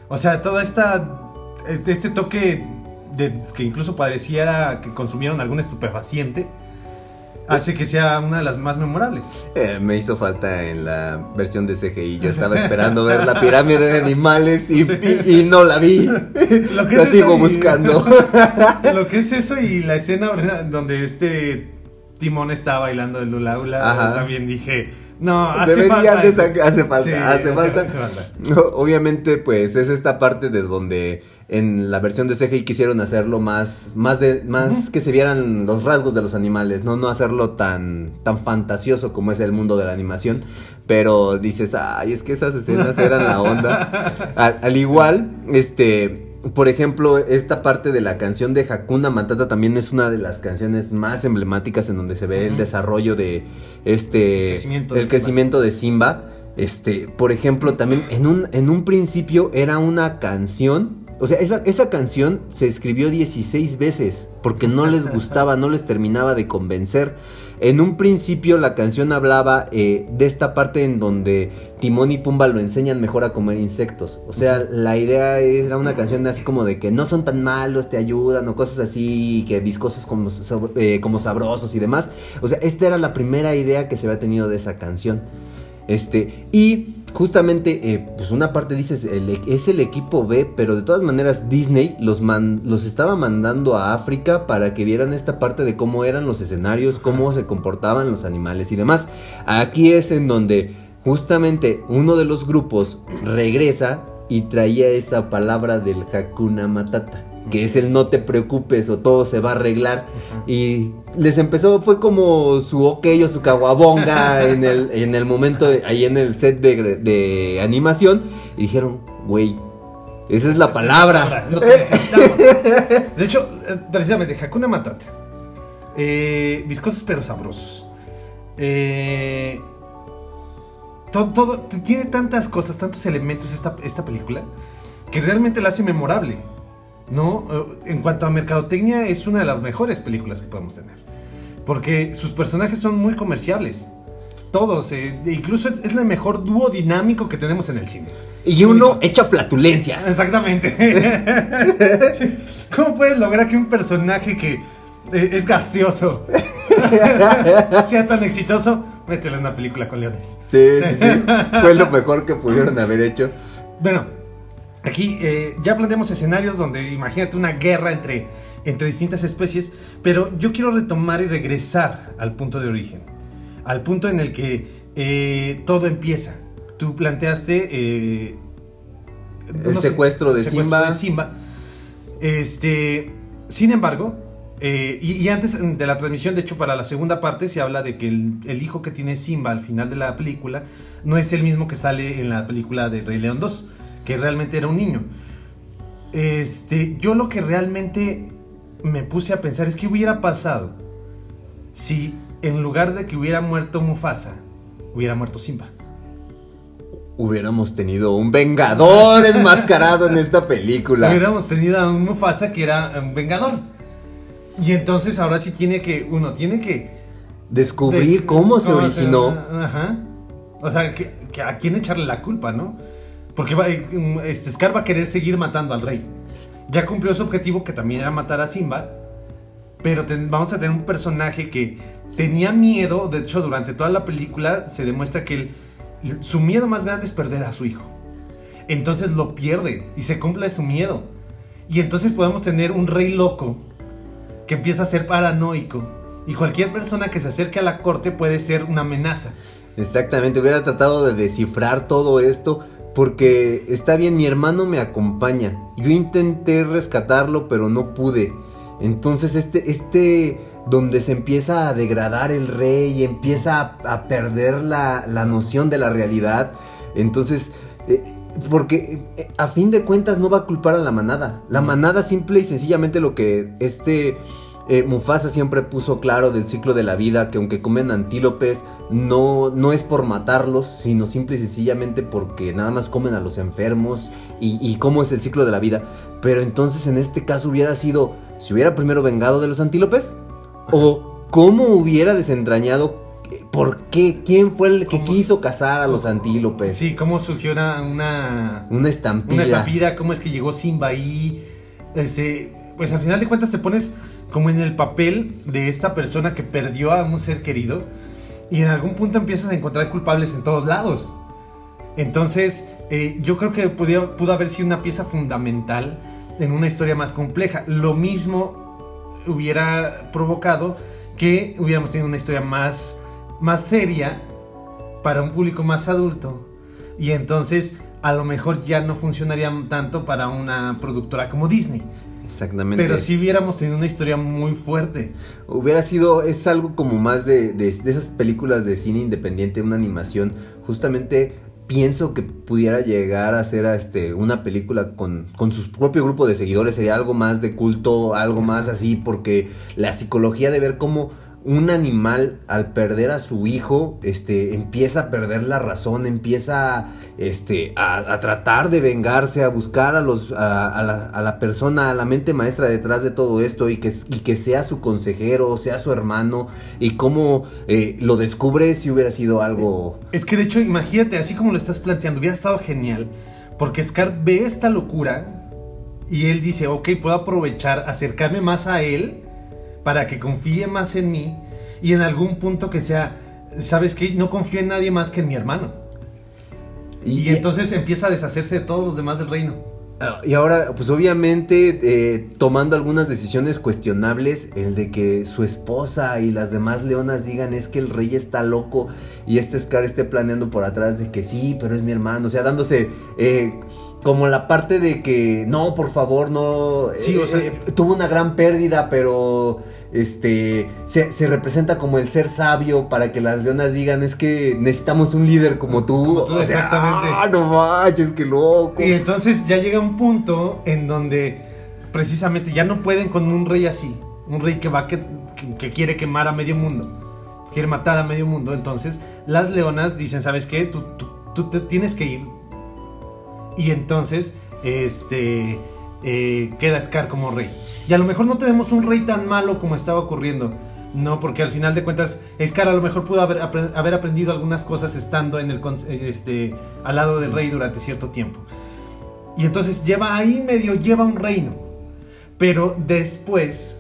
O sea, toda esta, eh, este toque de, que incluso pareciera que consumieron algún estupefaciente hace que sea una de las más memorables. Eh, me hizo falta en la versión de CGI. Yo estaba esperando ver la pirámide de animales y, Sí. y- y no la vi. Lo que la es sigo eso y- buscando. Lo que es eso y la escena ¿verdad? donde este Timón está bailando el hula hula, también dije, no, hace falta de hace falta, Sí, hace falta. hace falta. No, Obviamente, pues es esta parte de donde en la versión de CGI quisieron hacerlo más, más de, más que se vieran los rasgos de los animales, no, no hacerlo tan, tan fantasioso como es el mundo de la animación. Pero dices, ay, es que esas escenas eran la onda. Al, al igual, este, por ejemplo, esta parte de la canción de Hakuna Matata también es una de las canciones más emblemáticas en donde se ve el desarrollo de este, El crecimiento de Simba. de Simba. Este, por ejemplo, también en un, en un principio era una canción. O sea, esa, esa canción se escribió 16 veces porque no les gustaba, no les terminaba de convencer. En un principio la canción hablaba eh, de esta parte en donde Timón y Pumba lo enseñan mejor a comer insectos. O sea, la idea era una canción así como de que no son tan malos, te ayudan o cosas así, que viscosos como, eh, como sabrosos y demás. O sea, esta era la primera idea que se había tenido de esa canción. Este, y justamente, eh, pues una parte dices, el e- es el equipo B, pero de todas maneras Disney los, man- los estaba mandando a África para que vieran esta parte de cómo eran los escenarios, cómo se comportaban los animales y demás. Aquí es en donde justamente uno de los grupos regresa y traía esa palabra del Hakuna Matata. Que es el no te preocupes o todo se va a arreglar. Y les empezó, fue como su ok o su caguabonga en el, en el momento, de- ahí en el set de, de animación. Y dijeron, güey, esa es la palabra. Lo que necesitamos. De hecho, eh, precisamente, Hakuna Matata. Eh, viscosos pero sabrosos. Eh, todo, todo- tiene tantas cosas, tantos elementos esta, esta película que realmente la hace memorable. ¿No? Eh, En cuanto a mercadotecnia, es una de las mejores películas que podemos tener. Porque sus personajes son muy comerciables. Todos, eh, incluso es, es el mejor dúo dinámico que tenemos en el cine. Y uno echa flatulencias. Exactamente. Sí. ¿Cómo puedes lograr que un personaje que eh, es gaseoso sea tan exitoso? Métele en una película con leones. Sí, sí, sí. Fue lo mejor que pudieron haber hecho. Bueno, aquí eh, ya planteamos escenarios donde imagínate una guerra entre, entre distintas especies, pero yo quiero retomar y regresar al punto de origen, al punto en el que eh, todo empieza. Tú planteaste... eh, El secuestro de Simba. de Simba. Este, sin embargo, eh, y, y antes de la transmisión, de hecho, para la segunda parte se habla de que el, el hijo que tiene Simba al final de la película no es el mismo que sale en la película de Rey León 2, que realmente era un niño. Este, yo lo que realmente me puse a pensar es qué hubiera pasado si en lugar de que hubiera muerto Mufasa, hubiera muerto Simba. Hubiéramos tenido un vengador enmascarado en esta película. Hubiéramos tenido a un Mufasa que era un vengador. Y entonces ahora sí tiene que, uno tiene que... Descubrir des- cómo se originó. Ajá. O sea, que, que a quién echarle la culpa, ¿no? Porque este Scar va a querer seguir matando al rey. Ya cumplió su objetivo que también era matar a Simba. Pero ten- vamos a tener un personaje que tenía miedo. De hecho, durante toda la película se demuestra que su miedo más grande es perder a su hijo. Entonces lo pierde y se cumple su miedo. Y entonces podemos tener un rey loco que empieza a ser paranoico. Y cualquier persona que se acerque a la corte puede ser una amenaza. Exactamente, hubiera tratado de descifrar todo esto. Porque está bien, mi hermano me acompaña. Yo intenté rescatarlo, pero no pude. Entonces, este, este, donde se empieza a degradar el rey y empieza a, a perder la, la noción de la realidad. Entonces, eh, porque eh, a fin de cuentas no va a culpar a la manada. La manada simple y sencillamente lo que este eh, Mufasa siempre puso claro del ciclo de la vida que aunque comen antílopes, no, no es por matarlos, sino simple y sencillamente porque nada más comen a los enfermos y, y cómo es el ciclo de la vida. Pero entonces en este caso hubiera sido, si hubiera primero vengado de los antílopes, o cómo hubiera desentrañado, por qué, quién fue el que ¿Cómo? quiso cazar a los antílopes. Sí, cómo surgió una, una, Una estampida. una estampida, cómo es que llegó Simba ahí. Este, pues al final de cuentas te pones como en el papel de esta persona que perdió a un ser querido y en algún punto empiezas a encontrar culpables en todos lados. Entonces, eh, yo creo que pudo, haber sido una pieza fundamental en una historia más compleja. Lo mismo hubiera provocado que hubiéramos tenido una historia más, más seria para un público más adulto. Y entonces a lo mejor ya no funcionaría tanto para una productora como Disney. Exactamente. Pero sí hubiéramos tenido una historia muy fuerte. Hubiera sido, es algo como más de, de- de esas películas de cine independiente, una animación. Justamente pienso que pudiera llegar a ser este, una película con, con su propio grupo de seguidores. Sería algo más de culto, algo más así, porque la psicología de ver cómo un animal al perder a su hijo, este, empieza a perder la razón, empieza este, a, tratar de vengarse, a buscar a, los, a, la, a la persona, a la mente maestra detrás de todo esto y que, y que sea su consejero, sea su hermano y cómo eh, lo descubre si hubiera sido algo... Es que de hecho, imagínate, así como lo estás planteando, hubiera estado genial. Porque Scar ve esta locura y él dice, ok, puedo aprovechar, acercarme más a él para que confíe más en mí y en algún punto que sea, ¿sabes qué? No confío en nadie más que en mi hermano. Y, entonces empieza a deshacerse de todos los demás del reino. Ah, Y ahora, pues obviamente, eh, tomando algunas decisiones cuestionables, el de que su esposa y las demás leonas digan es que el rey está loco y este Scar esté planeando por atrás de que sí, pero es mi hermano, o sea, dándose eh, como la parte de que no, por favor, no. Sí, o sea- eh, tuvo una gran pérdida, pero este se, se representa como el ser sabio para que las leonas digan es que necesitamos un líder como tú. Como tú, O sea, exactamente. Ah, no manches, qué loco. Y entonces ya llega un punto en donde precisamente ya no pueden con un rey así. Un rey que va que, que- que quiere quemar a medio mundo. Quiere matar a medio mundo. Entonces las leonas dicen, ¿sabes qué? Tú, tú, tú te tienes que ir. Y entonces, este, eh, queda Scar como rey. Y a lo mejor no tenemos un rey tan malo como estaba ocurriendo. No, porque al final de cuentas, Scar a lo mejor pudo haber, haber aprendido algunas cosas estando en el, este, al lado del rey durante cierto tiempo. Y entonces lleva ahí medio, lleva un reino. Pero después,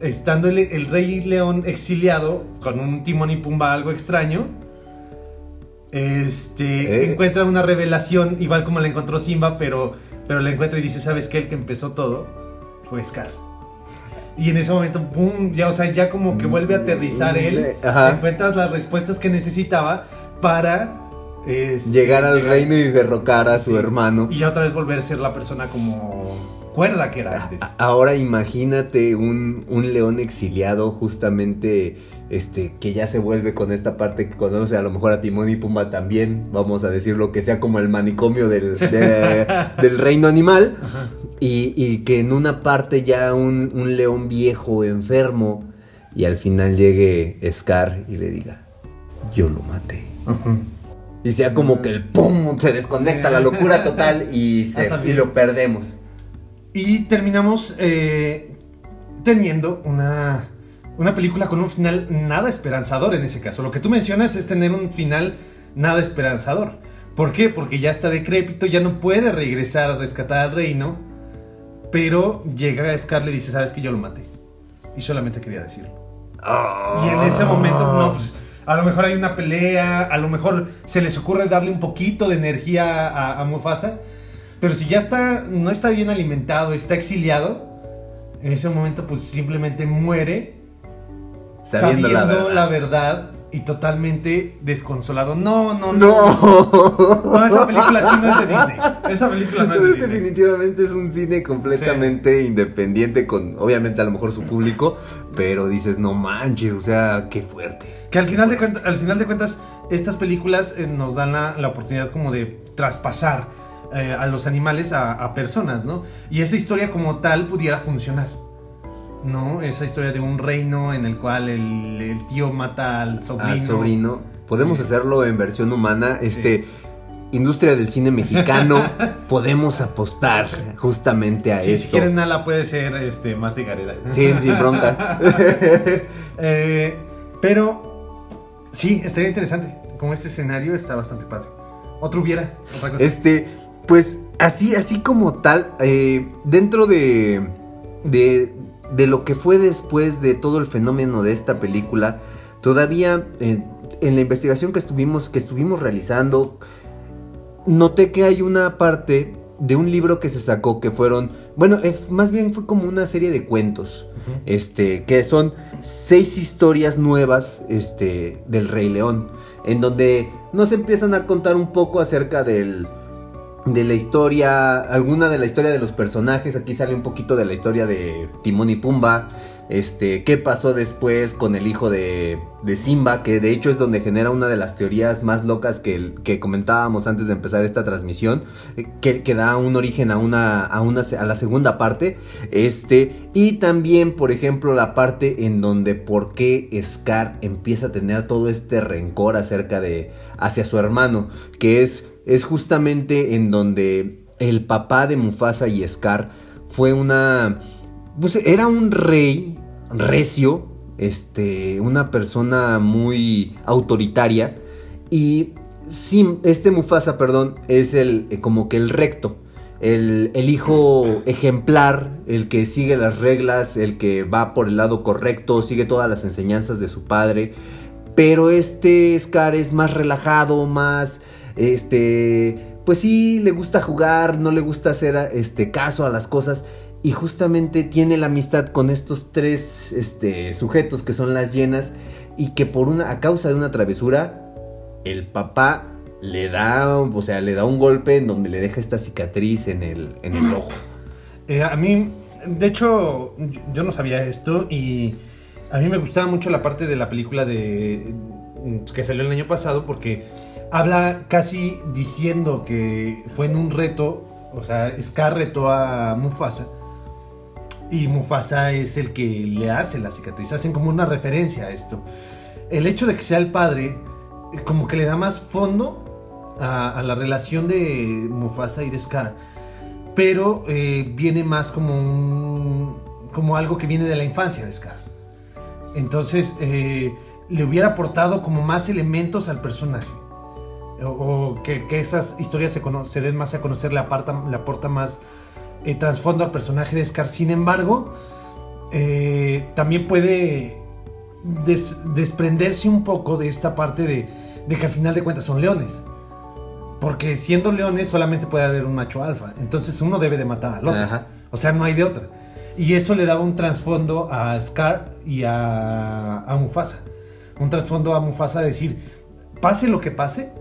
estando el, el rey león exiliado, con un timón y pumba algo extraño, este, Eh. encuentra una revelación, igual como la encontró Simba, pero, pero la encuentra y dice, ¿sabes qué? El que empezó todo fue Scar. Y en ese momento, ¡pum! Ya, o sea, ya como que vuelve a aterrizar él. Ajá. Encuentras las respuestas que necesitaba para... este, Llegar al reino y derrocar a su Sí. hermano. Y otra vez volver a ser la persona como cuerda que era antes. Ahora imagínate un, un león exiliado justamente este que ya se vuelve con esta parte que conoce a lo mejor a Timón y Pumba también, vamos a decirlo que sea como el manicomio del, Sí. de- del reino animal y, y que en una parte ya un, un león viejo enfermo y al final llegue Scar y le diga yo lo maté. Y sea como que el pum se desconecta Sí. la locura total y, se, Ah, y lo perdemos. Y terminamos eh, teniendo una, una película con un final nada esperanzador en ese caso. Lo que tú mencionas es tener un final nada esperanzador. ¿Por qué? Porque ya está decrépito, ya no puede regresar a rescatar al reino. Pero llega Scar y dice, sabes que yo lo maté. Y solamente quería decirlo. Y en ese momento, no, pues a lo mejor hay una pelea, a lo mejor se les ocurre darle un poquito de energía a, a Mufasa, pero si ya está, no está bien alimentado, está exiliado, en ese momento pues simplemente muere Sabiendo la verdad. la verdad y totalmente desconsolado. No, no, no. No. No, esa película sí no es de Disney. Esa película no es de Disney. Definitivamente es un cine completamente independiente con, obviamente, a lo mejor su público, pero dices, no manches, o sea, qué fuerte. Que al final de, cuentas, al final de cuentas, estas películas eh, nos dan la, la oportunidad como de traspasar eh, a los animales a, a personas, ¿no? Y esa historia como tal pudiera funcionar. ¿No? Esa historia de un reino en el cual el, el tío mata al sobrino. Al sobrino. Podemos Sí. hacerlo en versión humana. Este. Industria del cine mexicano, podemos apostar justamente a Sí, esto. si quieren Nala puede ser este, Marta y Gareda. Sí, sin broncas. Eh, pero sí, estaría interesante. Como este escenario está bastante padre. Otro hubiera, otra cosa. Este, pues así, así como tal, eh, dentro de, de, de lo que fue después de todo el fenómeno de esta película, todavía eh, en la investigación que estuvimos, que estuvimos realizando, noté que hay una parte de un libro que se sacó que fueron, bueno, eh, más bien fue como una serie de cuentos, este, que son seis historias nuevas, este, del Rey León, en donde nos empiezan a contar un poco acerca del, de la historia, alguna de la historia de los personajes, aquí sale un poquito de la historia de Timón y Pumba, este, qué pasó después con el hijo de, de Simba, que de hecho es donde genera una de las teorías más locas que, que comentábamos antes de empezar esta transmisión, eh, que, que da un origen a una, a una, a la segunda parte, este, y también, por ejemplo, la parte en donde por qué Scar empieza a tener todo este rencor acerca de, hacia su hermano, que es, es justamente en donde el papá de Mufasa y Scar fue una, pues era un rey recio, este, una persona muy autoritaria y Sim, este Mufasa, perdón, es el eh, como que el recto, el, el hijo ejemplar, el que sigue las reglas, el que va por el lado correcto, sigue todas las enseñanzas de su padre. Pero este Scar es más relajado, más este, pues sí le gusta jugar, no le gusta hacer este caso a las cosas y justamente tiene la amistad con estos tres este, sujetos que son las llenas y que por una a causa de una travesura el papá le da, o sea, le da un golpe en donde le deja esta cicatriz en el, en el ojo. Eh, a mí, de hecho, yo- no sabía esto y a mí me gustaba mucho la parte de la película de que salió el año pasado porque habla casi diciendo que fue en un reto, o sea, Scar retó a Mufasa y Mufasa es el que le hace la cicatriz, hacen como una referencia a esto. El hecho de que sea el padre, eh, como que le da más fondo a, la relación de Mufasa y de Scar pero eh, viene más como un, como algo que viene de la infancia de Scar. Entonces eh, le hubiera aportado como más elementos al personaje. O, o que, que esas historias se, cono- se den más a conocer, le, aparta, le aporta más eh, trasfondo al personaje de Scar. Sin embargo, eh, también puede des- desprenderse un poco de esta parte de, de que al final de cuentas son leones. Porque siendo leones solamente puede haber un macho alfa. Entonces uno debe de matar al otro. Ajá. O sea, no hay de otra. Y eso le daba un trasfondo a Scar y a, a Mufasa. Un trasfondo a Mufasa a decir, pase lo que pase,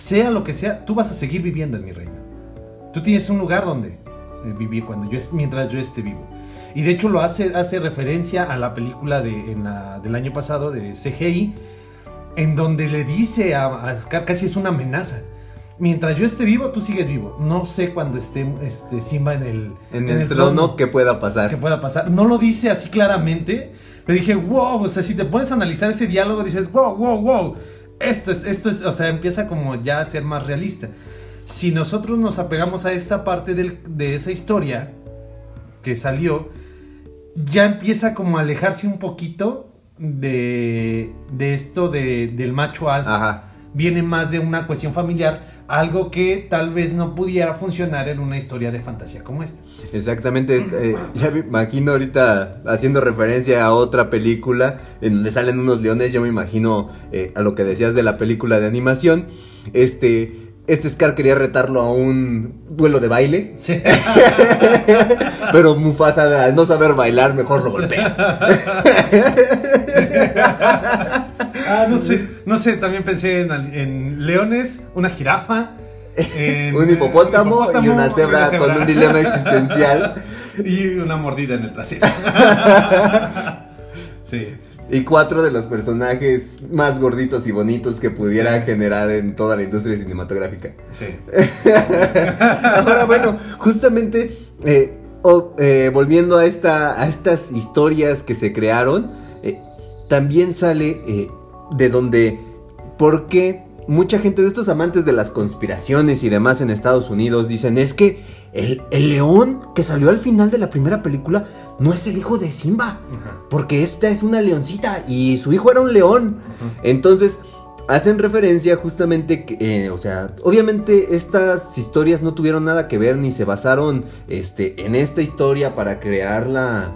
sea lo que sea, tú vas a seguir viviendo en mi reino. Tú tienes un lugar donde eh, vivir cuando yo mientras yo esté vivo. Y de hecho lo hace, hace referencia a la película de, en la- del año pasado de CGI, en donde le dice a, a Scar, casi es una amenaza. Mientras yo esté vivo, tú sigues vivo. No sé cuando esté este, Simba en el, En, el, trono, ¿qué pueda pasar? que pueda pasar. No lo dice así claramente, pero dije, wow, o sea, si te pones a analizar ese diálogo, dices, wow, wow, wow, esto es, esto es, o sea, empieza como ya a ser más realista. Si nosotros nos apegamos a esta parte de esa historia que salió, ya empieza como a alejarse un poquito de, de esto de- del macho alfa Ajá. Viene más de una cuestión familiar, algo que tal vez no pudiera funcionar en una historia de fantasía como esta. Exactamente, eh, ya me imagino ahorita haciendo referencia a otra película en donde salen unos leones, yo me imagino eh, a lo que decías de la película de animación, este, este Scar quería retarlo a un duelo de baile, Sí. pero Mufasa al no saber bailar mejor lo golpea. Ah, no sé, no sé, también pensé en, leones, una jirafa, en- un hipopótamo, y hipopótamo, una cebra, con un dilema existencial y una mordida en el trasero. sí. y cuatro de los personajes más gorditos y bonitos que pudiera Sí. generar en toda la industria cinematográfica. Sí. Ahora, bueno, justamente eh, eh, volviendo a, esta, a estas historias que se crearon, eh, también sale de donde, ¿por qué mucha gente de estos amantes de las conspiraciones y demás en Estados Unidos dicen, es que el, el león que salió al final de la primera película no es el hijo de Simba, porque esta es una leoncita y su hijo era un león. Entonces, hacen referencia justamente que, eh, o sea, obviamente estas historias no tuvieron nada que ver ni se basaron este, en esta historia para crear la,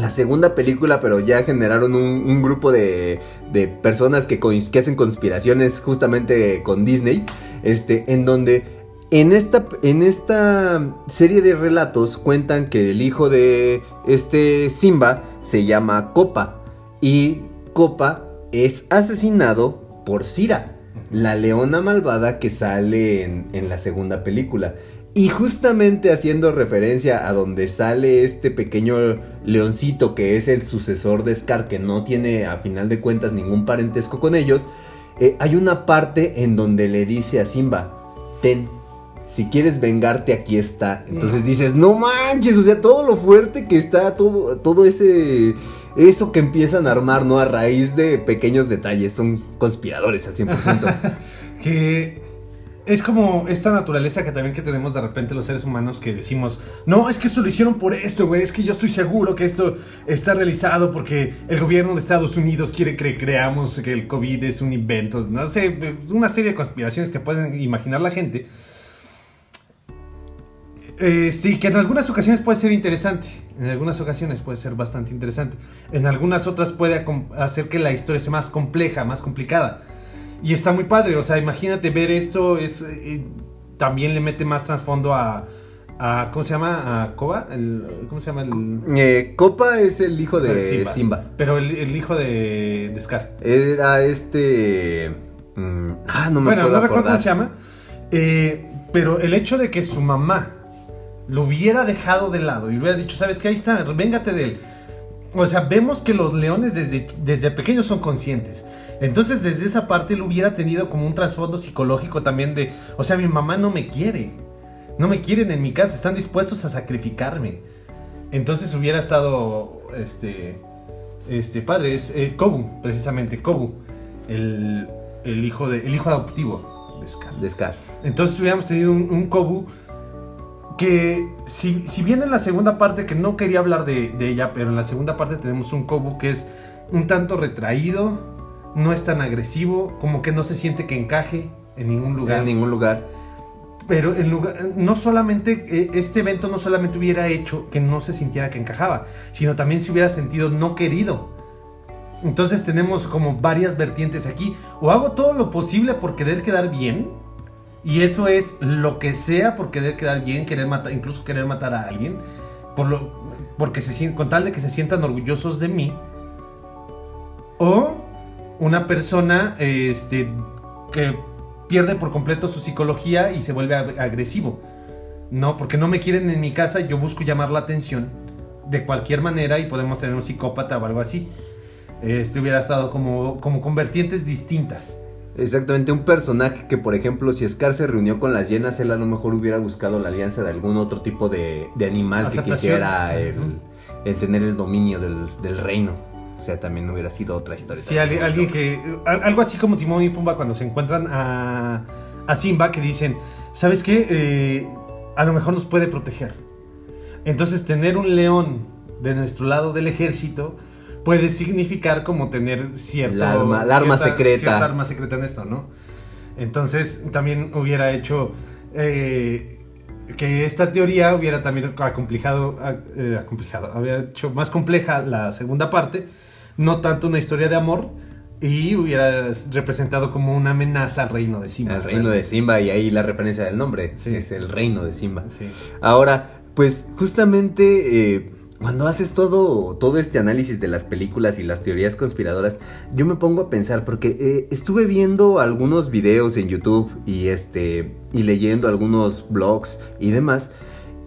la segunda película, pero ya generaron un, grupo de, de personas que, que hacen conspiraciones justamente con Disney, este, en donde en esta, en esta serie de relatos cuentan que el hijo de este Simba se llama Copa y Copa es asesinado por Cira, la leona malvada que sale en, en la segunda película. Y justamente haciendo referencia a donde sale este pequeño leoncito que es el sucesor de Scar, que no tiene a final de cuentas ningún parentesco con ellos, eh, hay una parte en donde le dice a Simba, ten, si quieres vengarte aquí está. Entonces dices, no manches, o sea, todo lo fuerte que está, todo, todo ese... Eso que empiezan a armar, ¿no? A raíz de pequeños detalles, son conspiradores al 100%. que es como esta naturaleza que también que tenemos de repente los seres humanos que decimos, no, es que eso lo hicieron por esto, güey, es que yo estoy seguro que esto está realizado porque el gobierno de Estados Unidos quiere que creamos que el COVID es un invento, no sé, una serie de conspiraciones que pueden imaginar la gente. Eh, sí, que en algunas ocasiones puede ser interesante, en algunas ocasiones puede ser bastante interesante, en algunas otras puede hacer que la historia sea más compleja, más complicada. Y está muy padre, o sea, imagínate ver esto, es eh, también le mete más trasfondo a, a- ¿cómo se llama? A Koba, el, ¿cómo se llama? El, Eh, Copa es el hijo de Simba. Simba. Pero el, el hijo de, de Scar. Era este... mm, ah, no me bueno, puedo no recuerdo cómo se llama. eh, pero el hecho de que su mamá lo hubiera dejado de lado y hubiera dicho, ¿sabes qué? Ahí está, véngate de él. O sea, vemos que los leones desde, desde pequeños son conscientes. Entonces, desde esa parte, él hubiera tenido como un trasfondo psicológico también de, o sea, mi mamá no me quiere. No me quieren en mi casa, están dispuestos a sacrificarme. Entonces hubiera estado, este, este padre, es eh, Kobu, precisamente, Kobu, el, el hijo, de, el hijo adoptivo de Scar. De Scar. Entonces hubiéramos tenido un, un Kobu que, si, si bien en la segunda parte, que no quería hablar de, de ella, pero en la segunda parte tenemos un Kobu que es un tanto retraído, no es tan agresivo, como que no se siente que encaje en ningún lugar. En ningún lugar. Pero en lugar, no solamente, eh, este evento no solamente hubiera hecho que no se sintiera que encajaba, sino también se hubiera sentido no querido. Entonces tenemos como varias vertientes aquí. O hago todo lo posible por querer quedar bien. Y eso es lo que sea por querer quedar bien, querer matar, incluso querer matar a alguien. Por lo, porque se con tal de que se sientan orgullosos de mí. O una persona este, que pierde por completo su psicología y se vuelve ag- agresivo. No, porque no me quieren en mi casa, yo busco llamar la atención de cualquier manera y podemos tener un psicópata o algo así. Este hubiera estado como, como con vertientes distintas. Exactamente, un personaje que, por ejemplo, si Scar se reunió con las hienas, él a lo mejor hubiera buscado la alianza de algún otro tipo de, de animal que quisiera el, el tener el dominio del, del reino. O sea, también hubiera sido otra historia. Sí, alguien, que. al- Algo así como Timón y Pumba cuando se encuentran a, a Simba que dicen: ¿Sabes qué? Eh, a lo mejor nos puede proteger. Entonces, tener un león de nuestro lado del ejército puede significar como tener cierto. El arma- secreta. cierta arma secreta en esto, ¿no? Entonces, también hubiera hecho. eh, que esta teoría hubiera también acomplejado, eh, acomplejado, hubiera hecho más compleja la segunda parte, no tanto una historia de amor, y hubiera representado como una amenaza al reino de Simba. El reino de Simba y ahí la referencia del nombre. Sí. Es el reino de Simba. Sí. Ahora, pues justamente eh, cuando haces todo, todo este análisis de las películas y las teorías conspiradoras, yo me pongo a pensar porque eh, estuve viendo algunos videos en YouTube y este y leyendo algunos blogs y demás.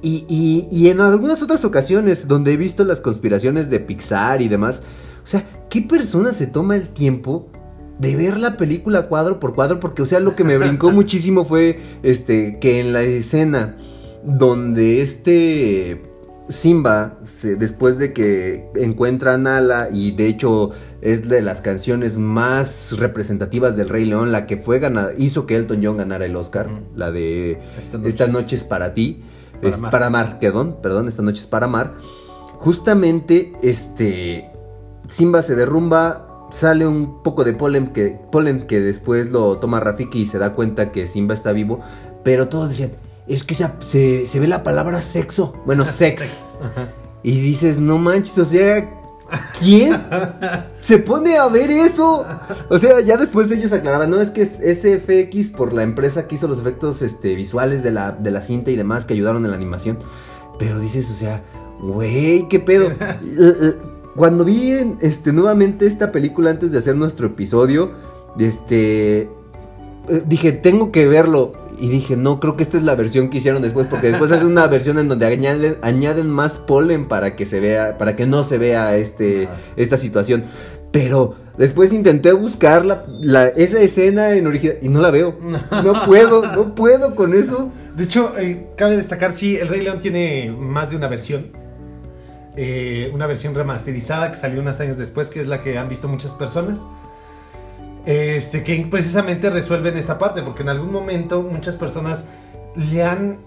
Y, y- y en algunas otras ocasiones donde he visto las conspiraciones de Pixar y demás, o sea, ¿qué persona se toma el tiempo de ver la película cuadro por cuadro? Porque, o sea, lo que me brincó muchísimo fue este que en la escena donde este Simba, se- después de que encuentra a Nala y de hecho es de las canciones más representativas del Rey León, la que fue gana- hizo que Elton John ganara el Oscar, Mm. la de Esta noche Esta es- noche es para ti, Para es amar. para amar, perdón, perdón, esta noche es para amar. Justamente, este, Simba se derrumba, sale un poco de polen que, polen que después lo toma Rafiki y se da cuenta que Simba está vivo, pero todos decían, es que se, se- se ve la palabra sexo, bueno, sex. Ajá. Y dices, no manches, o sea, ¿quién se pone a ver eso? O sea, ya después ellos aclaraban, no, es que es SFX por la empresa que hizo los efectos este, visuales de la, de la cinta y demás que ayudaron en la animación. Pero dices, o sea, güey, qué pedo. Cuando vi este, nuevamente esta película antes de hacer nuestro episodio, este, eh, dije, tengo que verlo. Y dije, no, creo que esta es la versión que hicieron después, porque después hacen una versión en donde añaden, añaden más polen para que se vea, para que no se vea este, esta situación. Pero después intenté buscar la, la- esa escena en original y no la veo. No puedo, no puedo con eso. De hecho, eh, cabe destacar, sí, el Rey León tiene más de una versión. Eh, una versión remasterizada que salió unos años después, que es la que han visto muchas personas. Este, que precisamente resuelven esta parte, porque en algún momento muchas personas le han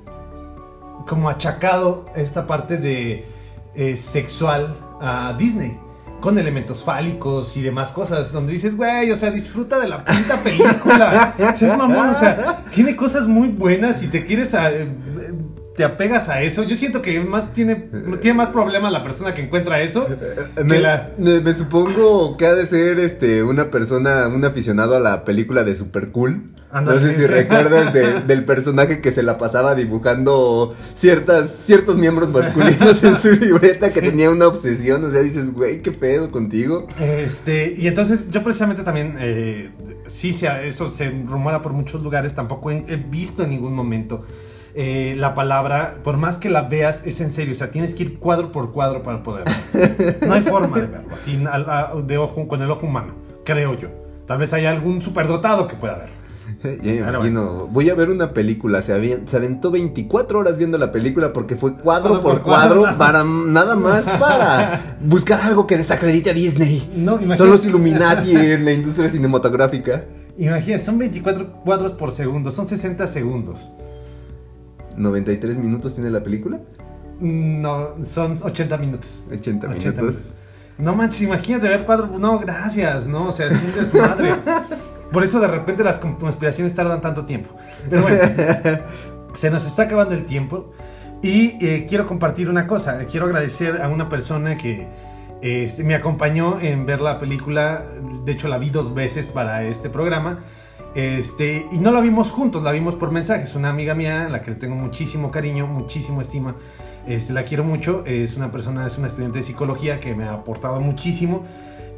como achacado esta parte de eh, sexual a Disney. Con elementos fálicos y demás cosas, donde dices, güey, o sea, disfruta de la puta película. Seas mamón, o sea, tiene cosas muy buenas y te quieres a- eh, te apegas a eso. Yo siento que más tiene, tiene más problema la persona que encuentra eso. Me, que la- me- me supongo que ha de ser este una persona, un aficionado a la película de Super Cool. Ándale, no sé si sí. recuerdas de- del personaje que se la pasaba dibujando ciertas, ciertos miembros masculinos en su libreta que tenía una obsesión. O sea, dices, güey, ¿qué pedo contigo? Este, y entonces yo precisamente también, eh, sí, se, eso se rumora por muchos lugares, tampoco he, he visto en ningún momento eh, la palabra, por más que la veas, es en serio, o sea, tienes que ir cuadro por cuadro para poder verlo. No hay forma de verlo, así, de ojo, con el ojo humano, creo yo. Tal vez haya algún superdotado que pueda verlo. Ya imagino, voy a ver una película, se, aventó 24 horas viendo la película porque fue cuadro Cuadro por por cuadro. cuadro, para nada más para buscar algo que desacredite a Disney. No. Son los Illuminati en la industria cinematográfica. Imagínate, son 24 cuadros por segundo, son 60 segundos. 93 minutos tiene la película. No, son 80 minutos. 80 minutos. No manches, imagínate ver cuadro. No, gracias, no, o sea, es un desmadre. Por eso de repente las conspiraciones tardan tanto tiempo. Pero bueno, se nos está acabando el tiempo. Y eh, quiero compartir una cosa. Quiero agradecer a una persona que este, me acompañó en ver la película. De hecho, la vi dos veces para este programa. Este, y no la vimos juntos, la vimos por mensajes. Una amiga mía, a la que le tengo muchísimo cariño, muchísimo estima. Este, la quiero mucho. Es una persona, es una estudiante de psicología que me ha aportado muchísimo.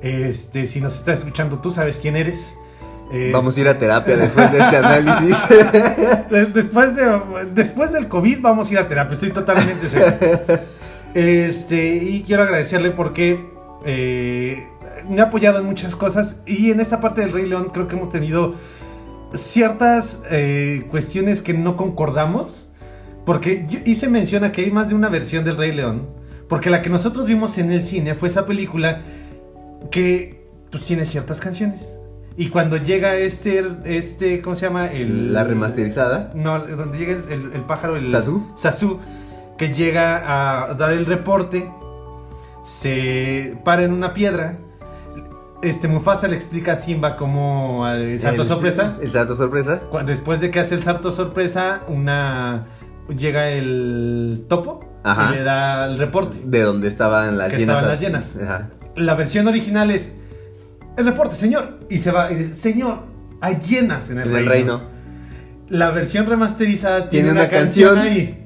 Este, si nos estás escuchando, tú sabes quién eres. Es- Vamos a ir a terapia después de este análisis. de- Después, de, después del COVID vamos a ir a terapia, estoy totalmente seguro. Este, y quiero agradecerle porque eh, me ha apoyado en muchas cosas y en esta parte del Rey León creo que hemos tenido ciertas eh, cuestiones que no concordamos. Porque yo hice mención a que hay más de una versión del Rey León. Porque la que nosotros vimos en el cine fue esa película que pues tiene ciertas canciones. Y cuando llega este, este, ¿cómo se llama? El, La remasterizada. No, donde llega el, el pájaro, el ¿Sasu? Sasu, que llega a dar el reporte, se para en una piedra. Este Mufasa le explica a Simba cómo eh, salto El- sorpresa. El salto sorpresa. Después de que hace el salto sorpresa, una llega el topo Ajá. y le da el reporte. De donde estaban las Que llenas. estaban las llenas. Ajá. La versión original es el reporte, señor, y se va y dice, señor, hay llenas en el, En el reino. reino. La versión remasterizada tiene, Tiene una, una canción, canción. ahí.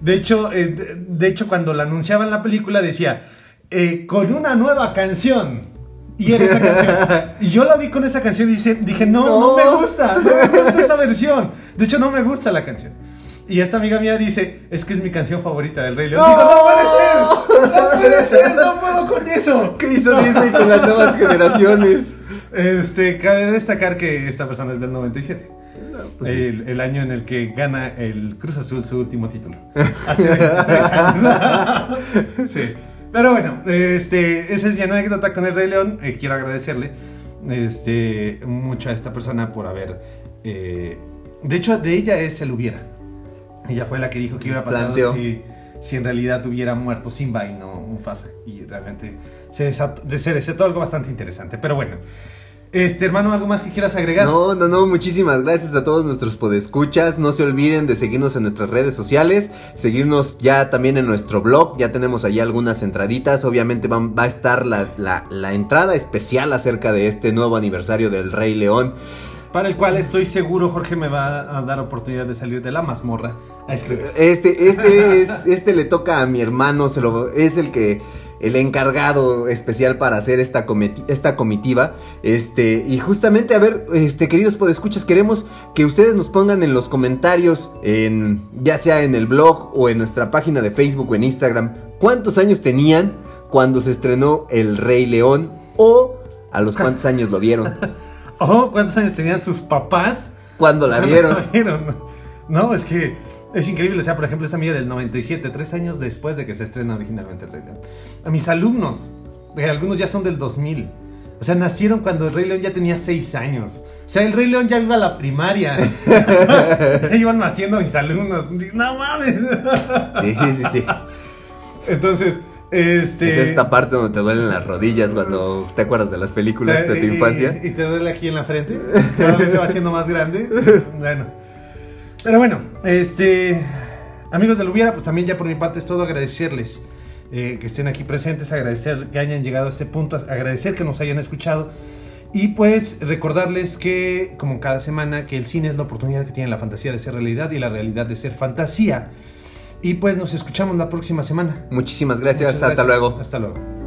De hecho, eh, de, de hecho, cuando la anunciaban la película decía eh, con una nueva canción. Y era esa canción. Y yo la vi con esa canción y dice- dije, no, no, No. me gusta, no me gusta esa versión. De hecho, no me gusta la canción. Y esta amiga mía dice, es que es mi canción favorita del Rey León. Digo, no puede ser, no puede ser, no puedo con eso. ¿Qué hizo Disney con las nuevas generaciones? Este, cabe destacar que esta persona es del 97. pues sí. el, el año en el que gana el Cruz Azul su último título. Hace 23 años. sí. Pero bueno, este, esa es mi anécdota con el Rey León. Eh, quiero agradecerle este, mucho a esta persona por haber... eh, de hecho, de ella es el hubiera. Ella fue la que dijo que hubiera pasado si, si en realidad hubiera muerto Simba y no Mufasa. Y realmente se desató, se desató algo bastante interesante. Pero bueno, este hermano, ¿algo más que quieras agregar? No, no, no, muchísimas gracias a todos nuestros podescuchas. No se olviden de seguirnos en nuestras redes sociales, seguirnos ya también en nuestro blog. Ya tenemos ahí algunas entraditas. Obviamente va, va a estar la, la- la entrada especial acerca de este nuevo aniversario del Rey León. Para el cual estoy seguro Jorge me va a dar oportunidad de salir de la mazmorra a escribir. Este, este, es, este le toca a mi hermano, se lo, es el que el encargado especial para hacer esta, esta comitiva. Este, y justamente, a ver, este, queridos podescuchas, queremos que ustedes nos pongan en los comentarios, en, ya sea en el blog o en nuestra página de Facebook o en Instagram, cuántos años tenían cuando se estrenó El Rey León o a los cuántos años lo vieron, Oh, ¿cuántos años tenían sus papás? cuando la cuando vieron. la vieron? No, es que es increíble. O sea, por ejemplo, esta amiga del 97, tres años después de que se estrena originalmente El Rey León. A mis alumnos, eh, algunos ya son del 2000. O sea, nacieron cuando el Rey León ya tenía seis años. O sea, el Rey León ya iba a la primaria. Iban naciendo mis alumnos. No mames. Sí, sí, sí. Entonces, este. Es esta parte donde te duelen las rodillas cuando te acuerdas de las películas de tu Y- infancia. Y, te duele aquí en la frente. Cada vez se va haciendo más grande. Bueno. Pero bueno, este. Amigos del Hubiera, pues también ya por mi parte es todo agradecerles eh, que estén aquí presentes, agradecer que hayan llegado a este punto, agradecer que nos hayan escuchado. Y pues recordarles que, como cada semana, que el cine es la oportunidad que tiene la fantasía de ser realidad y la realidad de ser fantasía. Y pues nos escuchamos la próxima semana. Muchísimas gracias, Muchas hasta gracias. luego. Hasta luego.